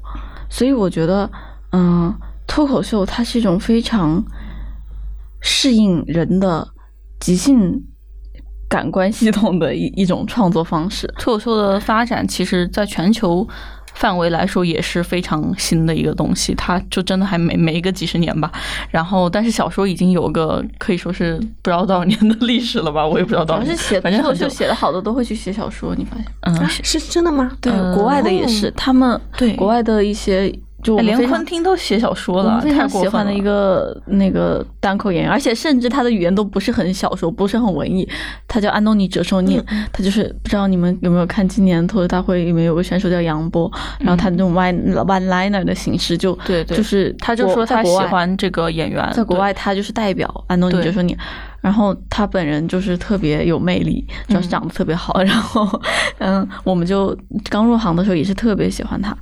所以我觉得，嗯，脱口秀它是一种非常适应人的即兴。感官系统的一一种创作方式，脱口秀的发展，其实在全球范围来说也是非常新的一个东西，它就真的还没没个几十年吧。然后，但是小说已经有个可以说是不知道多少年的历史了吧，我也不知道多少。是写反正就写的好的都会去写小说，你发现？嗯，是真的吗？对，国外的也是，他们对国外的一些。就连昆汀都写小说了，非常喜欢的一个那个单口演员，而且甚至他的语言都不是很小说，不是很文艺。他叫安东尼·哲寿念，他就是不知道你们有没有看今年脱口大会里面有个选手叫杨波，然后他那种 one one liner 的形式就对对，就是他就说他喜欢这个演员，在国外他就是代表安东尼·哲寿念。然后他本人就是特别有魅力，主要是长得特别好。[LAUGHS] 然后，嗯，我们就刚入行的时候也是特别喜欢他。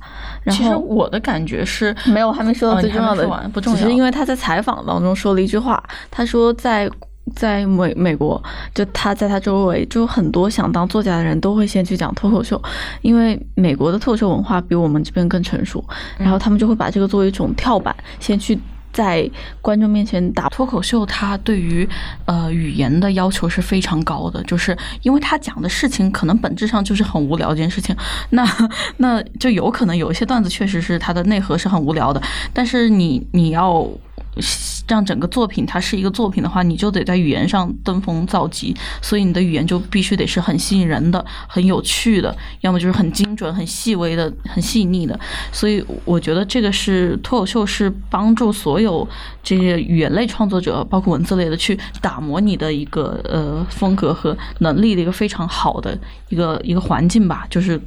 其实我的感觉是，没有，我还没说到最重要的，不重要。只是因为他在采访当中说了一句话，他说在在美美国，就他在他周围，就很多想当作家的人都会先去讲脱口秀，因为美国的脱口秀文化比我们这边更成熟，然后他们就会把这个作为一种跳板，先去。在观众面前打脱口秀，他对于呃语言的要求是非常高的，就是因为他讲的事情可能本质上就是很无聊这件事情，那 [LAUGHS] 那就有可能有一些段子确实是它的内核是很无聊的，但是你你要。让整个作品它是一个作品的话，你就得在语言上登峰造极，所以你的语言就必须得是很吸引人的、很有趣的，要么就是很精准、很细微的、很细腻的。所以我觉得这个是脱口秀是帮助所有这些语言类创作者，包括文字类的，去打磨你的一个呃风格和能力的一个非常好的一个一个环境吧，就是。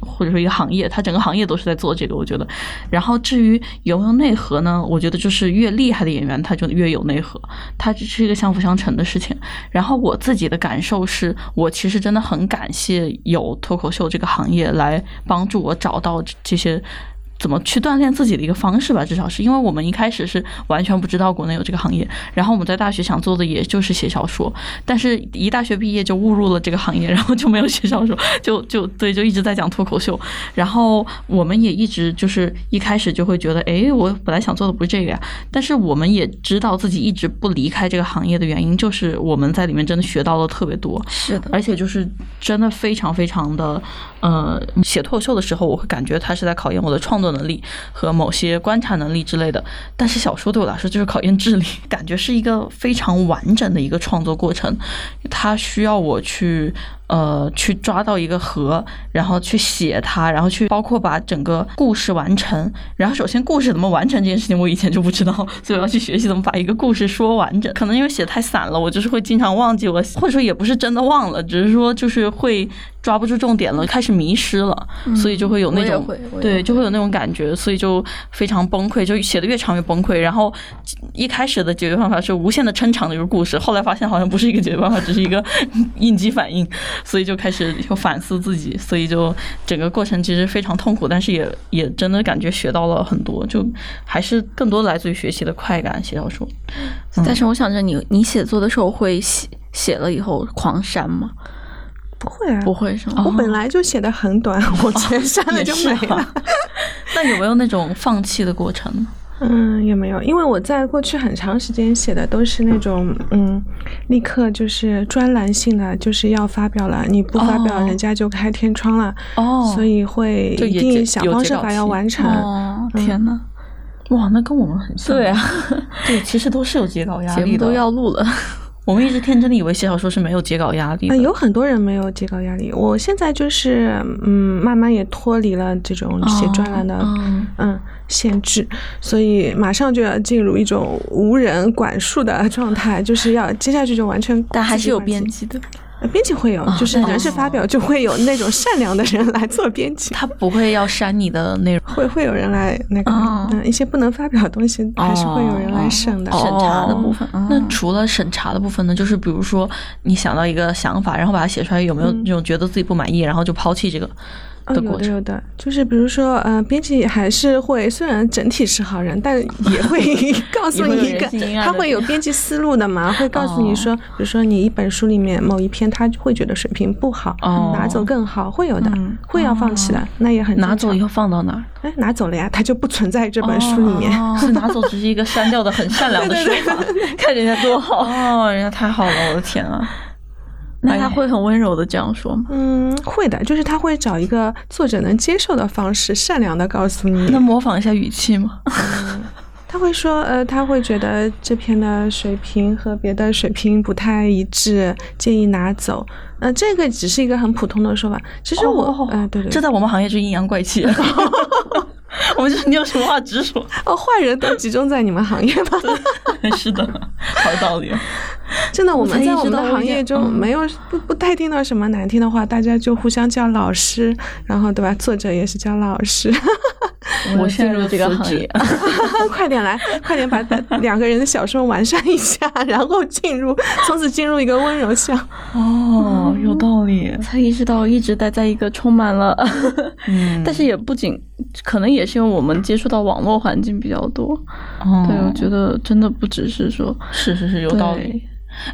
或者说一个行业，它整个行业都是在做这个，我觉得。然后至于有没有内核呢？我觉得就是越厉害的演员，他就越有内核，它只是一个相辅相成的事情。然后我自己的感受是，我其实真的很感谢有脱口秀这个行业来帮助我找到这些。怎么去锻炼自己的一个方式吧，至少是。因为我们一开始是完全不知道国内有这个行业，然后我们在大学想做的也就是写小说，但是一大学毕业就误入了这个行业，[LAUGHS] 然后就没有写小说，就就对，就一直在讲脱口秀，然后我们也一直就是一开始就会觉得，哎，我本来想做的不是这个呀，但是我们也知道自己一直不离开这个行业的原因，就是我们在里面真的学到了特别多，是的，而且就是真的非常非常的，呃，写脱口秀的时候，我会感觉它是在考验我的创作。能力和某些观察能力之类的，但是小说对我来说就是考验智力，感觉是一个非常完整的一个创作过程，它需要我去。呃，去抓到一个核，然后去写它，然后去包括把整个故事完成。然后首先故事怎么完成这件事情，我以前就不知道，所以我要去学习怎么把一个故事说完整。可能因为写太散了，我就是会经常忘记我，或者说也不是真的忘了，只是说就是会抓不住重点了，开始迷失了，所以就会有那种对，就会有那种感觉，所以就非常崩溃，就写的越长越崩溃。然后一开始的解决方法是无限的撑长的一个故事，后来发现好像不是一个解决办法，只是一个应激反应。所以就开始就反思自己，所以就整个过程其实非常痛苦，但是也也真的感觉学到了很多，就还是更多来自于学习的快感。写小说，但是我想着你，你写作的时候会写写了以后狂删吗？不会啊，不会是吗？我本来就写的很短，我直接删了就没了。[LAUGHS] 那有没有那种放弃的过程？嗯，也没有，因为我在过去很长时间写的都是那种，嗯，立刻就是专栏性的，就是要发表了，你不发表，人家就开天窗了。哦，所以会一定想方设法要完成。哦，天呐，哇，那跟我们很像。对啊，对，其实都是有截稿压力的。节目都要录了。[LAUGHS] 我们一直天真的以为写小说是没有截稿压力的，有很多人没有截稿压力。我现在就是嗯，慢慢也脱离了这种写专栏的嗯限制，所以马上就要进入一种无人管束的状态，就是要接下去就完全但还是有编辑的。编辑会有，就是人事发表就会有那种善良的人来做编辑，他不会要删你的内容，会会有人来那个，嗯，一些不能发表的东西还是会有人来审的，审查的部分。那除了审查的部分呢？就是比如说你想到一个想法，然后把它写出来，有没有那种觉得自己不满意，然后就抛弃这个？有的有的，就是比如说，呃，编辑还是会，虽然整体是好人，但也会 [LAUGHS] 告诉你一个，他会有编辑思路的嘛，会告诉你说，比如说你一本书里面某一篇，他会觉得水平不好，拿走更好，会有的，会要放弃的，那也很拿走以后放到哪儿？哎，拿走了呀，他就不存在这本书里面，是拿走只是一个删掉的很善良的 [LAUGHS] 说法，看人家多好哦，人家太好了，我的天啊！那他会很温柔的这样说吗？嗯，会的，就是他会找一个作者能接受的方式，善良的告诉你。那模仿一下语气吗？他会说，呃，他会觉得这篇的水平和别的水平不太一致，建议拿走。呃，这个只是一个很普通的说法。其实我，嗯，对对，这在我们行业是阴阳怪气。[LAUGHS] [LAUGHS] 我们就是你有什么话直说。[LAUGHS] 哦，坏人都集中在你们行业吗？[LAUGHS] 是的，好道理。真的，我们在我们的行业中没有不不太听到什么难听的话，大家就互相叫老师，然后对吧？作者也是叫老师。我进入这个行业，快点来，快点把两个人的小说完善一下，然后进入，从此进入一个温柔乡。哦，有道理。才意识到一直待在一个充满了，嗯，但是也不仅，可能也是因为我们接触到网络环境比较多。哦，对，我觉得真的不只是说，是是是有道理。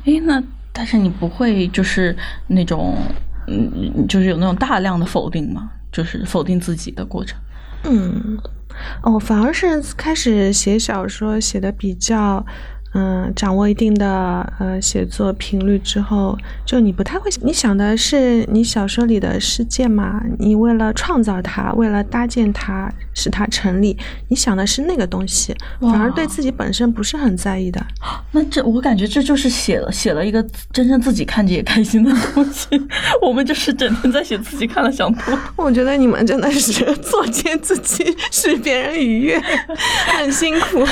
哎，那但是你不会就是那种，嗯，就是有那种大量的否定吗？就是否定自己的过程。嗯，哦，反而是开始写小说写的比较。嗯，掌握一定的呃写作频率之后，就你不太会，你想的是你小说里的世界嘛？你为了创造它，为了搭建它，使它成立，你想的是那个东西，反而对自己本身不是很在意的。那这我感觉这就是写了写了一个真正自己看着也开心的东西。我们就是整天在写自己看了想吐。我觉得你们真的是作践自己，[LAUGHS] 使别人愉悦，很辛苦。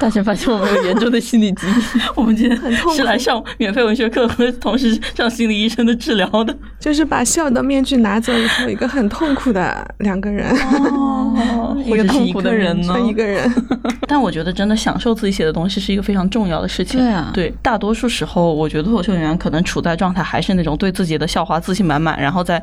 大家发现我们有严重的。心理疾病，[LAUGHS] 我们今天是来上免费文学课和同时上心理医生的治疗的，就是把笑的面具拿走以后，一个很痛苦的两个人，哦 [LAUGHS] 一个痛苦的人呢，一个人。[LAUGHS] 但我觉得真的享受自己写的东西是一个非常重要的事情。对啊，对，大多数时候我觉得脱口秀演员可能处在状态还是那种对自己的笑话自信满满，然后在。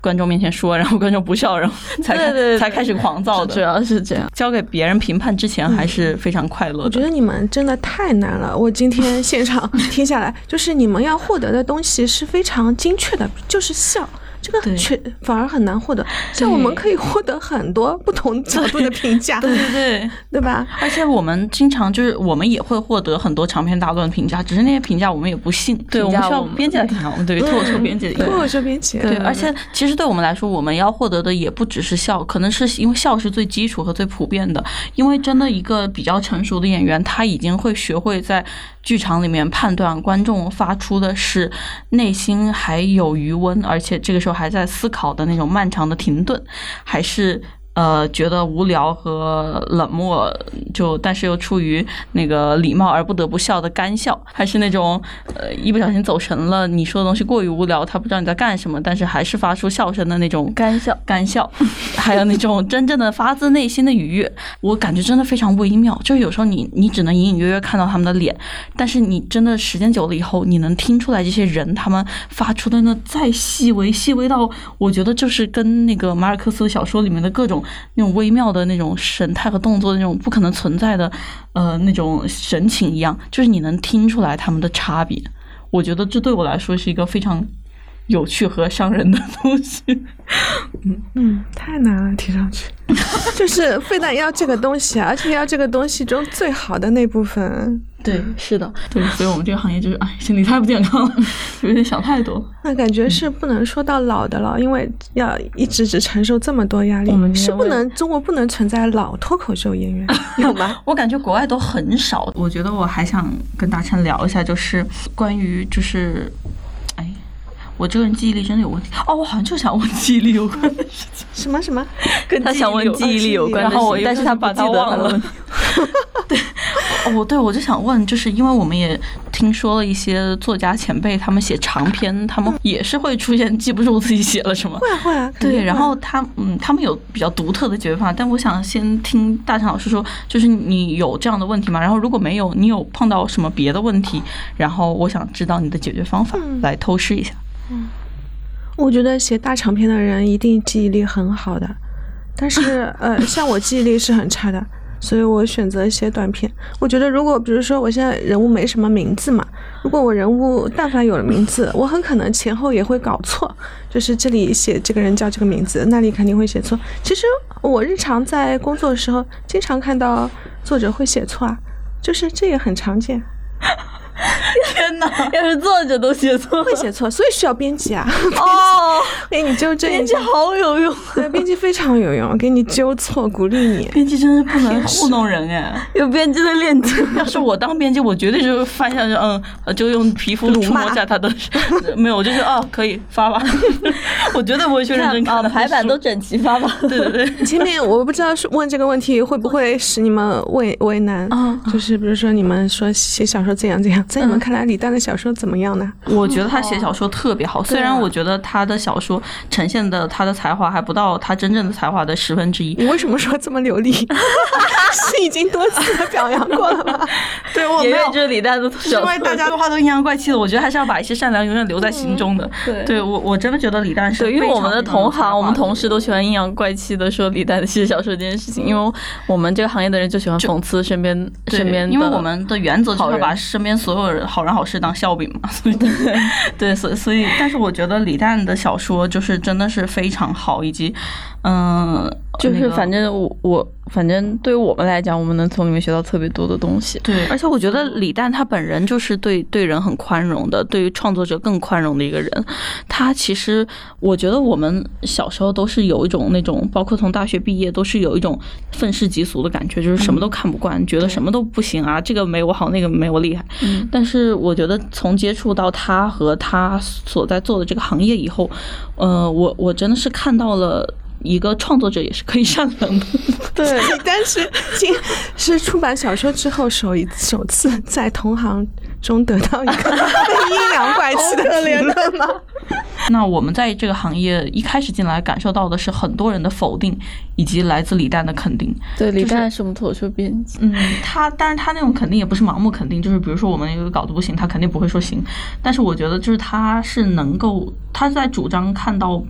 观众面前说，然后观众不笑，然后 [LAUGHS] 才才开始狂躁的，主要是这样。交给别人评判之前，还是非常快乐的。我觉得你们真的太难了，我今天现场 [LAUGHS] 听下来，就是你们要获得的东西是非常精确的，就是笑。这个却反而很难获得，像我们可以获得很多不同角度的评价，对对对，对吧？而且我们经常就是我们也会获得很多长篇大论的评价，只是那些评价我们也不信。对，我们需要编辑来评价。我们对脱口秀编辑，脱口秀编辑。对，而且其实对我们来说，我们要获得的也不只是笑，可能是因为笑是最基础和最普遍的。因为真的一个比较成熟的演员，他已经会学会在。剧场里面判断观众发出的是内心还有余温，而且这个时候还在思考的那种漫长的停顿，还是。呃，觉得无聊和冷漠，就但是又出于那个礼貌而不得不笑的干笑，还是那种呃一不小心走神了，你说的东西过于无聊，他不知道你在干什么，但是还是发出笑声的那种 [LAUGHS] 干笑，干笑，还有那种真正的发自内心的愉悦，我感觉真的非常微妙。就是有时候你你只能隐隐约约看到他们的脸，但是你真的时间久了以后，你能听出来这些人他们发出的那再细微，细微到我觉得就是跟那个马尔克斯小说里面的各种。那种微妙的那种神态和动作，那种不可能存在的，呃，那种神情一样，就是你能听出来他们的差别。我觉得这对我来说是一个非常有趣和伤人的东西。嗯嗯，太难了，听上去 [LAUGHS] 就是非但要这个东西，而且要这个东西中最好的那部分。对，是的，对，所以我们这个行业就是，哎，心理太不健康了，[LAUGHS] 有点想太多。那感觉是不能说到老的了，因为要一直只承受这么多压力，是不能，中国不能存在老脱口秀演员，[LAUGHS] 有吗？[LAUGHS] 我感觉国外都很少。我觉得我还想跟大琛聊一下，就是关于就是。我这个人记忆力真的有问题哦，我好像就想问记忆力有关的事情。什么什么？跟他想问记忆力有关的，然后我但是他把他忘了。对，哦，对，我就想问，就是因为我们也听说了一些作家前辈，他们写长篇，他们也是会出现记不住自己写了什么。会啊会啊。对，然后他嗯，他们有比较独特的解决方法，但我想先听大成老师说，就是你有这样的问题吗？然后如果没有，你有碰到什么别的问题？然后我想知道你的解决方法，来偷师一下。嗯，我觉得写大长篇的人一定记忆力很好的，但是呃，像我记忆力是很差的，所以我选择写短片。我觉得如果比如说我现在人物没什么名字嘛，如果我人物但凡有了名字，我很可能前后也会搞错，就是这里写这个人叫这个名字，那里肯定会写错。其实我日常在工作的时候，经常看到作者会写错啊，就是这也很常见。[LAUGHS] 天哪！要是作者都写错，会写错，所以需要编辑啊。[LAUGHS] 哦，给你纠正。编辑好有用，对，编辑非常有用，给你纠错，鼓励你。编辑真是不能糊弄人哎，有编辑的链接。要是我当编辑，我绝对就是翻下去，嗯，就用皮肤触摸下他的，没有，我就是哦，可以发吧。[LAUGHS] 我绝对不会去认真看的，排版都整齐发吧。对对对。前面我不知道是问这个问题会不会使你们为为难啊？就是比如说你们说写小说怎样怎样，在你们看来李诞的小说怎么样呢？我觉得他写小说特别好，虽然我觉得他的小说呈现的他的才华还不到他真正的才华的十分之一。你为什么说这么流利？[LAUGHS] 是已经多次的表扬过了吗？[LAUGHS] 对，我没有就是李诞的，因为大家的话都阴阳怪气的，我觉得还是要把一些善良永远留在心中的。对，对我我真的觉得李诞是，对，因为我们的同行，我们同事都喜欢阴阳怪气的说李诞写小说这件事情，因为我们这个行业的人就喜欢讽刺身边身边，因为我们的原则就是把身边所有人好人好事当笑柄嘛，所以对对，所所以，但是我觉得李诞的小说就是真的是非常好，以及嗯，就是反正我我。反正对于我们来讲，我们能从里面学到特别多的东西。对，而且我觉得李诞他本人就是对对人很宽容的，对于创作者更宽容的一个人。他其实，我觉得我们小时候都是有一种那种，包括从大学毕业都是有一种愤世嫉俗的感觉，就是什么都看不惯，觉得什么都不行啊，这个没我好，那个没我厉害。嗯。但是我觉得从接触到他和他所在做的这个行业以后，呃，我我真的是看到了。一个创作者也是可以善良的，[LAUGHS] 对。但是，是出版小说之后首一首次在同行中得到一个阴阳怪气的 [LAUGHS] 评论吗？那我们在这个行业一开始进来，感受到的是很多人的否定，以及来自李诞的肯定。对，李诞是我们脱口秀编辑。嗯，他，但是他那种肯定也不是盲目肯定，就是比如说我们一个稿子不行，他肯定不会说行。但是我觉得，就是他是能够，他在主张看到。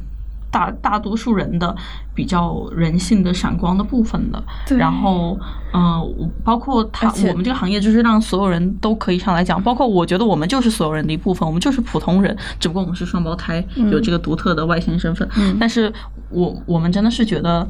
大大多数人的比较人性的闪光的部分的，然后，嗯，包括他，我们这个行业就是让所有人都可以上来讲，包括我觉得我们就是所有人的一部分，我们就是普通人，只不过我们是双胞胎，有这个独特的外星身份，但是我我们真的是觉得。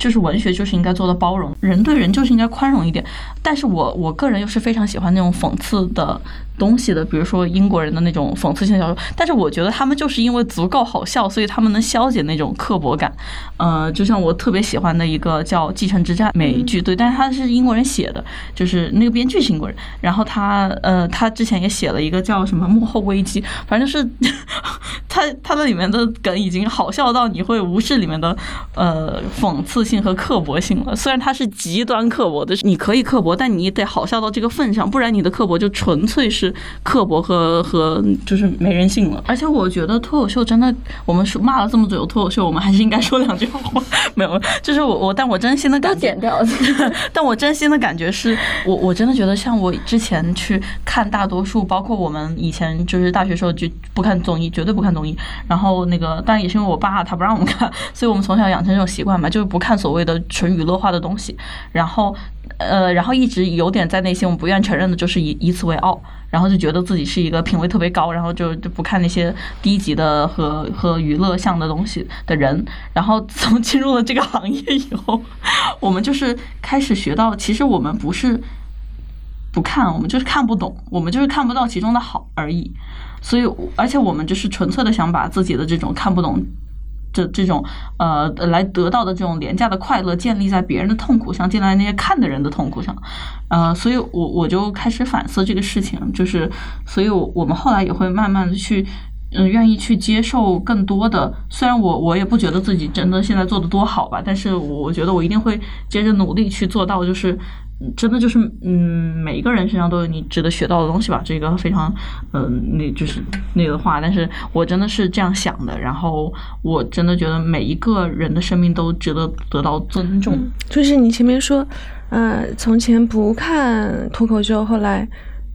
就是文学就是应该做的包容，人对人就是应该宽容一点。但是我我个人又是非常喜欢那种讽刺的东西的，比如说英国人的那种讽刺性小说。但是我觉得他们就是因为足够好笑，所以他们能消解那种刻薄感。呃，就像我特别喜欢的一个叫《继承之战》美剧，对，但是他是英国人写的，就是那个编剧是英国人。然后他呃，他之前也写了一个叫什么《幕后危机》，反正就是 [LAUGHS] 他他的里面的梗已经好笑到你会无视里面的呃讽刺。性和刻薄性了，虽然它是极端刻薄的，你可以刻薄，但你得好笑到这个份上，不然你的刻薄就纯粹是刻薄和和就是没人性了。而且我觉得脱口秀真的，我们说骂了这么久脱口秀，我们还是应该说两句话。[LAUGHS] 没有，就是我我，但我真心的感觉，剪掉。[LAUGHS] 但我真心的感觉是我我真的觉得，像我之前去看大多数，包括我们以前就是大学时候就不看综艺，绝对不看综艺。然后那个当然也是因为我爸他不让我们看，所以我们从小养成这种习惯嘛，就是不看。所谓的纯娱乐化的东西，然后，呃，然后一直有点在内心，我们不愿承认的就是以以此为傲，然后就觉得自己是一个品味特别高，然后就就不看那些低级的和和娱乐向的东西的人。然后从进入了这个行业以后，我们就是开始学到，其实我们不是不看，我们就是看不懂，我们就是看不到其中的好而已。所以，而且我们就是纯粹的想把自己的这种看不懂。这这种呃来得到的这种廉价的快乐，建立在别人的痛苦上，建立在那些看的人的痛苦上，呃，所以我我就开始反思这个事情，就是，所以我我们后来也会慢慢的去，嗯，愿意去接受更多的，虽然我我也不觉得自己真的现在做的多好吧，但是我觉得我一定会接着努力去做到，就是。真的就是，嗯，每一个人身上都有你值得学到的东西吧，这个非常，嗯，那就是那个话。但是我真的是这样想的，然后我真的觉得每一个人的生命都值得得到尊重。就是你前面说，呃，从前不看脱口秀，后来。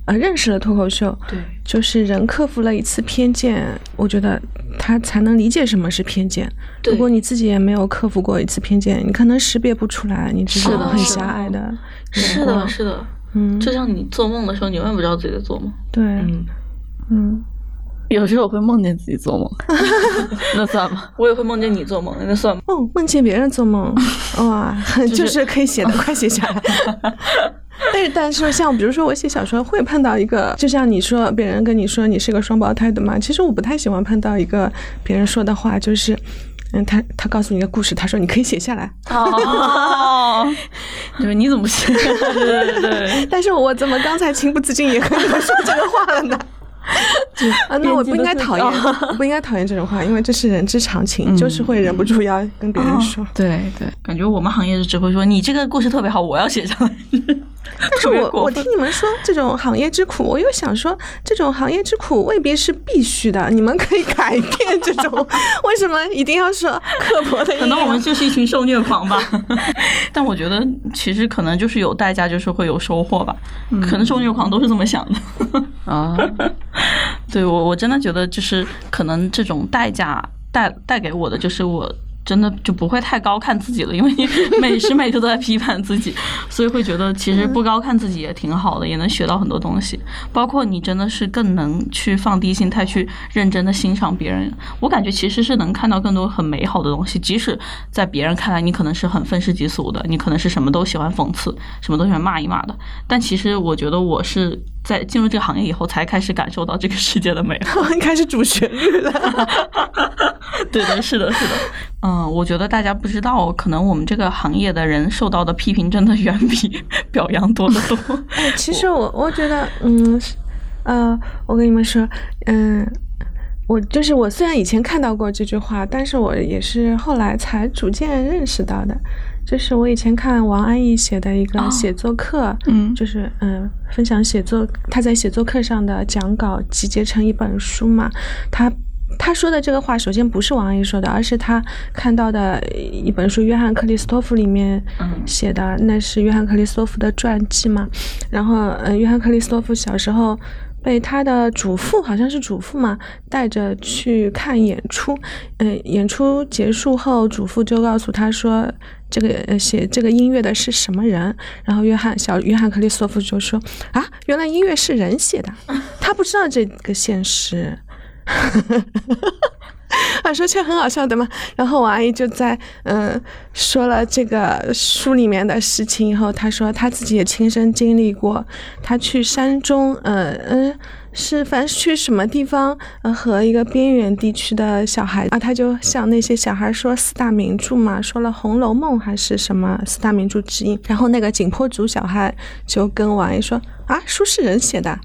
呃，认识了脱口秀，对，就是人克服了一次偏见，我觉得他才能理解什么是偏见。如果你自己也没有克服过一次偏见，你可能识别不出来，你是很狭隘的。是的，是的，嗯，就像你做梦的时候，你永远不知道自己在做梦。对，嗯，嗯，有时候我会梦见自己做梦，[LAUGHS] 那算吗？我也会梦见你做梦，那算吗？梦梦见别人做梦，[LAUGHS] 哇，[LAUGHS] 就是可以写的，快写下来。但 [LAUGHS] 是但是像比如说我写小说会碰到一个，就像你说别人跟你说你是个双胞胎的嘛，其实我不太喜欢碰到一个别人说的话，就是嗯，他他告诉你一个故事，他说你可以写下来。哦，[LAUGHS] 就是你怎么写？对对对。但是我怎么刚才情不自禁也和你们说这个话了呢？[LAUGHS] 啊，那我不应该讨厌，不应该讨厌这种话，因为这是人之常情，就是会忍不住要跟别人说。对对，感觉我们行业是只会说你这个故事特别好，我要写上来。[LAUGHS] 但是我我听你们说这种行业之苦，我又想说这种行业之苦未必是必须的，你们可以改变这种，[LAUGHS] 为什么一定要说刻薄的？可能我们就是一群受虐狂吧。[LAUGHS] 但我觉得其实可能就是有代价，就是会有收获吧。可能受虐狂都是这么想的啊。对我我真的觉得就是可能这种代价带带给我的就是我。真的就不会太高看自己了，因为你 [LAUGHS] 每时每刻都在批判自己，所以会觉得其实不高看自己也挺好的，也能学到很多东西。包括你真的是更能去放低心态，去认真的欣赏别人。我感觉其实是能看到更多很美好的东西，即使在别人看来你可能是很愤世嫉俗的，你可能是什么都喜欢讽刺，什么都喜欢骂一骂的。但其实我觉得我是在进入这个行业以后才开始感受到这个世界的美好，[LAUGHS] 开始主旋律了。[LAUGHS] 对的，是的，是的，嗯。嗯，我觉得大家不知道，可能我们这个行业的人受到的批评真的远比 [LAUGHS] 表扬多得多。[LAUGHS] 哎，其实我我觉得，嗯，呃，我跟你们说，嗯，我就是我虽然以前看到过这句话，但是我也是后来才逐渐认识到的。就是我以前看王安忆写的一个写作课，嗯，就是嗯，分享写作，他在写作课上的讲稿集结成一本书嘛，他。他说的这个话，首先不是王安忆说的，而是他看到的一本书《约翰克里斯托夫》里面写的，那是约翰克里斯托夫的传记嘛。然后，嗯，约翰克里斯托夫小时候被他的祖父，好像是祖父嘛，带着去看演出。嗯，演出结束后，祖父就告诉他说：“这个写这个音乐的是什么人？”然后，约翰小约翰克里斯托夫就说：“啊，原来音乐是人写的。”他不知道这个现实。[LAUGHS] 啊，说起来很好笑的嘛。然后我阿姨就在嗯说了这个书里面的事情以后，她说她自己也亲身经历过。她去山中，嗯嗯，是凡是去什么地方，嗯，和一个边远地区的小孩啊，她就向那些小孩说四大名著嘛，说了《红楼梦》还是什么四大名著之一。然后那个景颇族小孩就跟我阿姨说啊，书是人写的。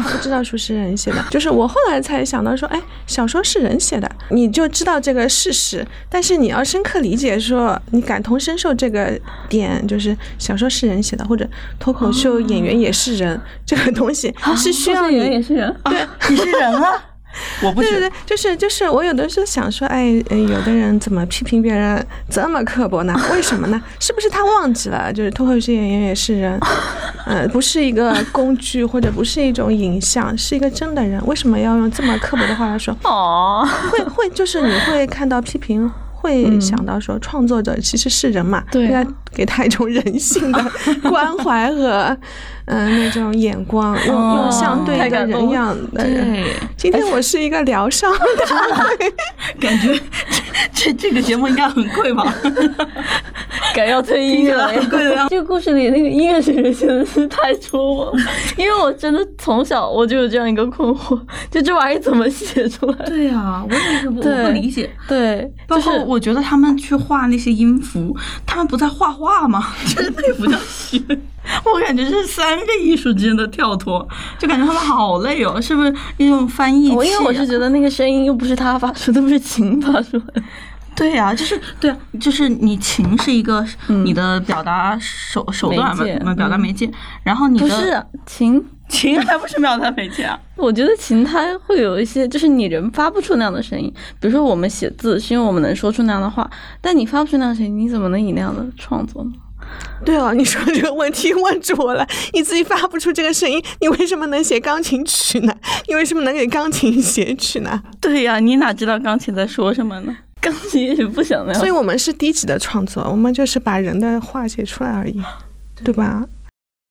不知道书是人写的，[LAUGHS] 就是我后来才想到说，哎，小说是人写的，你就知道这个事实。但是你要深刻理解，说你感同身受这个点，就是小说是人写的，或者脱口秀演员也是人，这个东西是需要你。演员也是人，对，[LAUGHS] 你是人啊。[LAUGHS] [LAUGHS] 我不对对对，就是就是，我有的时候想说，哎，有的人怎么批评别人这么刻薄呢？为什么呢？[LAUGHS] 是不是他忘记了，就是脱口秀演员也是人，[LAUGHS] 嗯，不是一个工具或者不是一种影像，是一个真的人，为什么要用这么刻薄的话来说？哦，会会，就是你会看到批评。会想到说，创作者其实是人嘛，对，给他一种人性的 [LAUGHS] 关怀和嗯那种眼光，用用相对的人样的人。今天我是一个疗伤的，[LAUGHS] 感觉这这个节目应该很贵吧？该要推音乐了。这个故事里那个音乐是谁写的？是太戳我了，因为我真的从小我就有这样一个困惑，就这玩意怎么写出来？对呀，我也是我不理解。对，包括我觉得他们去画那些音符，他们不在画画吗？就是那不叫学。我感觉是三个艺术之间的跳脱，就感觉他们好累哦，是不是一种翻译？我因为我是觉得那个声音又不是他发出，都不是琴发出来。对呀，就是对啊，就是你琴是一个你的表达手手段嘛，表达媒介。然后你的不是琴，琴还不是表达媒介啊？[LAUGHS] 我觉得琴它会有一些，就是你人发不出那样的声音。比如说我们写字，是因为我们能说出那样的话，但你发不出那样的声音，你怎么能以那样的创作呢？对啊，你说这个问题问住我了。你自己发不出这个声音，你为什么能写钢琴曲呢？你为什么能给钢琴写曲呢？对呀，你哪知道钢琴在说什么呢？钢琴也许不想那样。所以我们是低级的创作，我们就是把人的话写出来而已，对吧？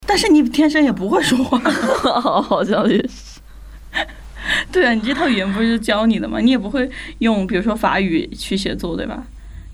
但是你天生也不会说话，[LAUGHS] 好像也是。对啊，你这套语言不是教你的吗？你也不会用，比如说法语去写作，对吧？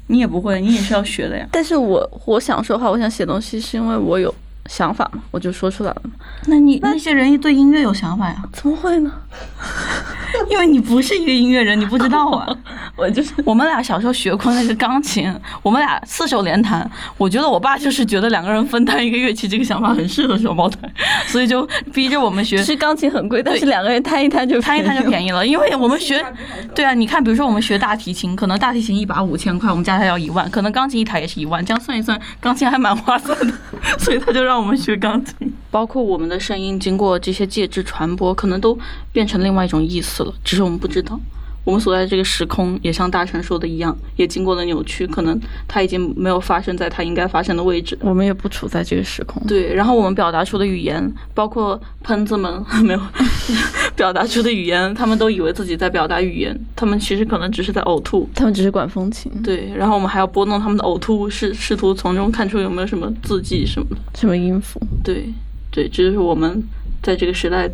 你也不会，你也是要学的呀。但是我我想说话，我想写东西，是因为我有想法嘛，我就说出来了。那你那些人对音乐有想法呀？怎么会呢？[LAUGHS] 因为你不是一个音乐人，你不知道啊。[LAUGHS] 我就是 [LAUGHS] 我们俩小时候学过那个钢琴，我们俩四手联弹。我觉得我爸就是觉得两个人分担一个乐器这个想法很适合双胞胎，所以就逼着我们学。其实钢琴很贵，但是两个人摊一摊就摊一摊就便宜了。因为我们学，对啊，你看，比如说我们学大提琴，可能大提琴一把五千块，我们加起来要一万，可能钢琴一台也是一万，这样算一算，钢琴还蛮划算的。所以他就让我们学钢琴。包括我们的声音经过这些介质传播，可能都变成另外一种意思了，只是我们不知道。我们所在这个时空也像大神说的一样，也经过了扭曲，可能它已经没有发生在它应该发生的位置。我们也不处在这个时空。对，然后我们表达出的语言，包括喷子们 [LAUGHS] 没有 [LAUGHS] 表达出的语言，他们都以为自己在表达语言，他们其实可能只是在呕吐，他们只是管风琴。对，然后我们还要拨弄他们的呕吐，试试图从中看出有没有什么字迹什么的，什么音符。对，对，这就是我们在这个时代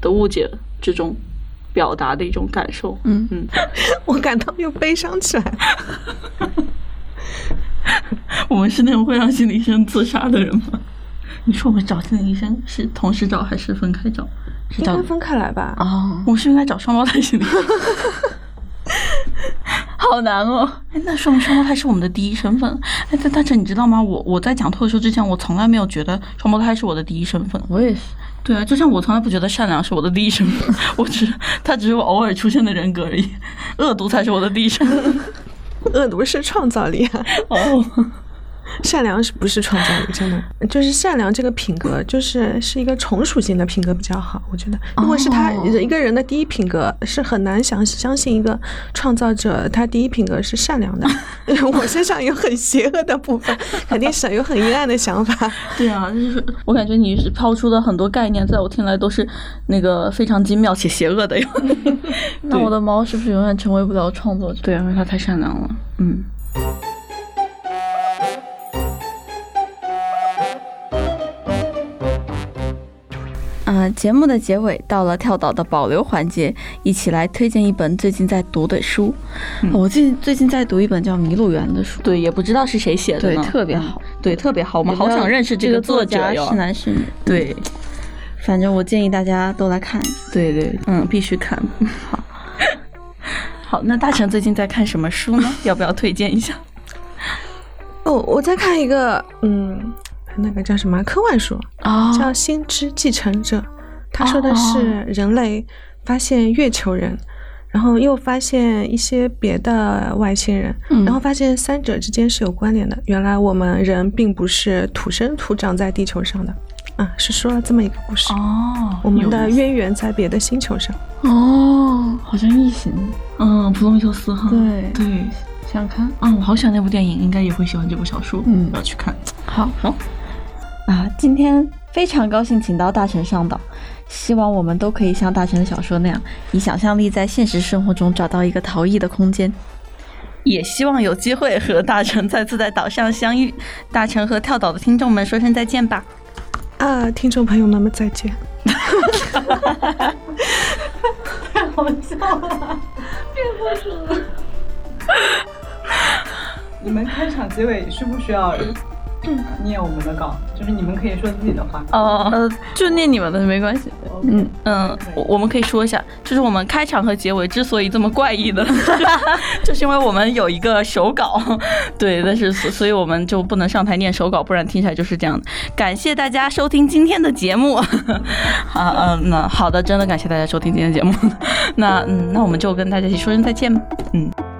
的误解之中。表达的一种感受，嗯嗯，[LAUGHS] 我感到又悲伤起来。[LAUGHS] 我们是那种会让心理医生自杀的人吗？[LAUGHS] 你说我们找心理医生是同时找还是分开找？应该分开来吧。哦，我是应该找双胞胎心理。好难哦！哎，那说明双胞胎是我们的第一身份。哎，但大成，你知道吗？我我在讲脱口秀之前，我从来没有觉得双胞胎是我的第一身份。我也是。对啊，就像我从来不觉得善良是我的第一身份，[LAUGHS] 我只他只是我偶尔出现的人格而已。恶毒才是我的第一身份，恶毒是创造力啊！哦。善良是不是创造力？真的就是善良这个品格，就是是一个从属性的品格比较好。我觉得，如果是他一个人的第一品格，是很难相相信一个创造者他第一品格是善良的。[LAUGHS] 我身上有很邪恶的部分，[LAUGHS] 肯定是有很阴暗的想法。对啊，就是我感觉你是抛出的很多概念，在我听来都是那个非常精妙且邪恶的哟。[LAUGHS] 那我的猫是不是永远成为不了创作者？对啊，因为它太善良了。嗯。嗯，节目的结尾到了跳岛的保留环节，一起来推荐一本最近在读的书。我最近最近在读一本叫《迷路园》的书，对，也不知道是谁写的，对，特别好，对，特别好，我们好想认识这个作者是男是女？对，反正我建议大家都来看，对对，嗯，必须看。好，好，那大成最近在看什么书呢？要不要推荐一下？哦，我在看一个，嗯。那个叫什么科幻书啊？叫《星之继承者》，他说的是人类发现月球人，然后又发现一些别的外星人，然后发现三者之间是有关联的。原来我们人并不是土生土长在地球上的，啊，是说了这么一个故事哦。我们的渊源在别的星球上哦，好像异形，嗯，普罗米修斯哈，对对，想看，嗯，我好喜欢那部电影，应该也会喜欢这部小说，嗯，要去看，好好。啊，今天非常高兴请到大成上岛，希望我们都可以像大成的小说那样，以想象力在现实生活中找到一个逃逸的空间，也希望有机会和大成再次在岛上相遇。大成和跳岛的听众们说声再见吧！啊，听众朋友们们再见！太好笑了，别播出了。你们开场结尾需不需要？[LAUGHS] [LAUGHS] 念我们的稿，就是你们可以说自己的话。哦，呃，就念你们的没关系。嗯嗯，我我们可以说一下，就是我们开场和结尾之所以这么怪异的，[LAUGHS] 就是因为我们有一个手稿，对，但是所以我们就不能上台念手稿，不然听起来就是这样 [LAUGHS] 的。感谢大家收听今天的节目。啊嗯，那好的，真的感谢大家收听今天的节目。那嗯，那我们就跟大家一起说声再见。嗯。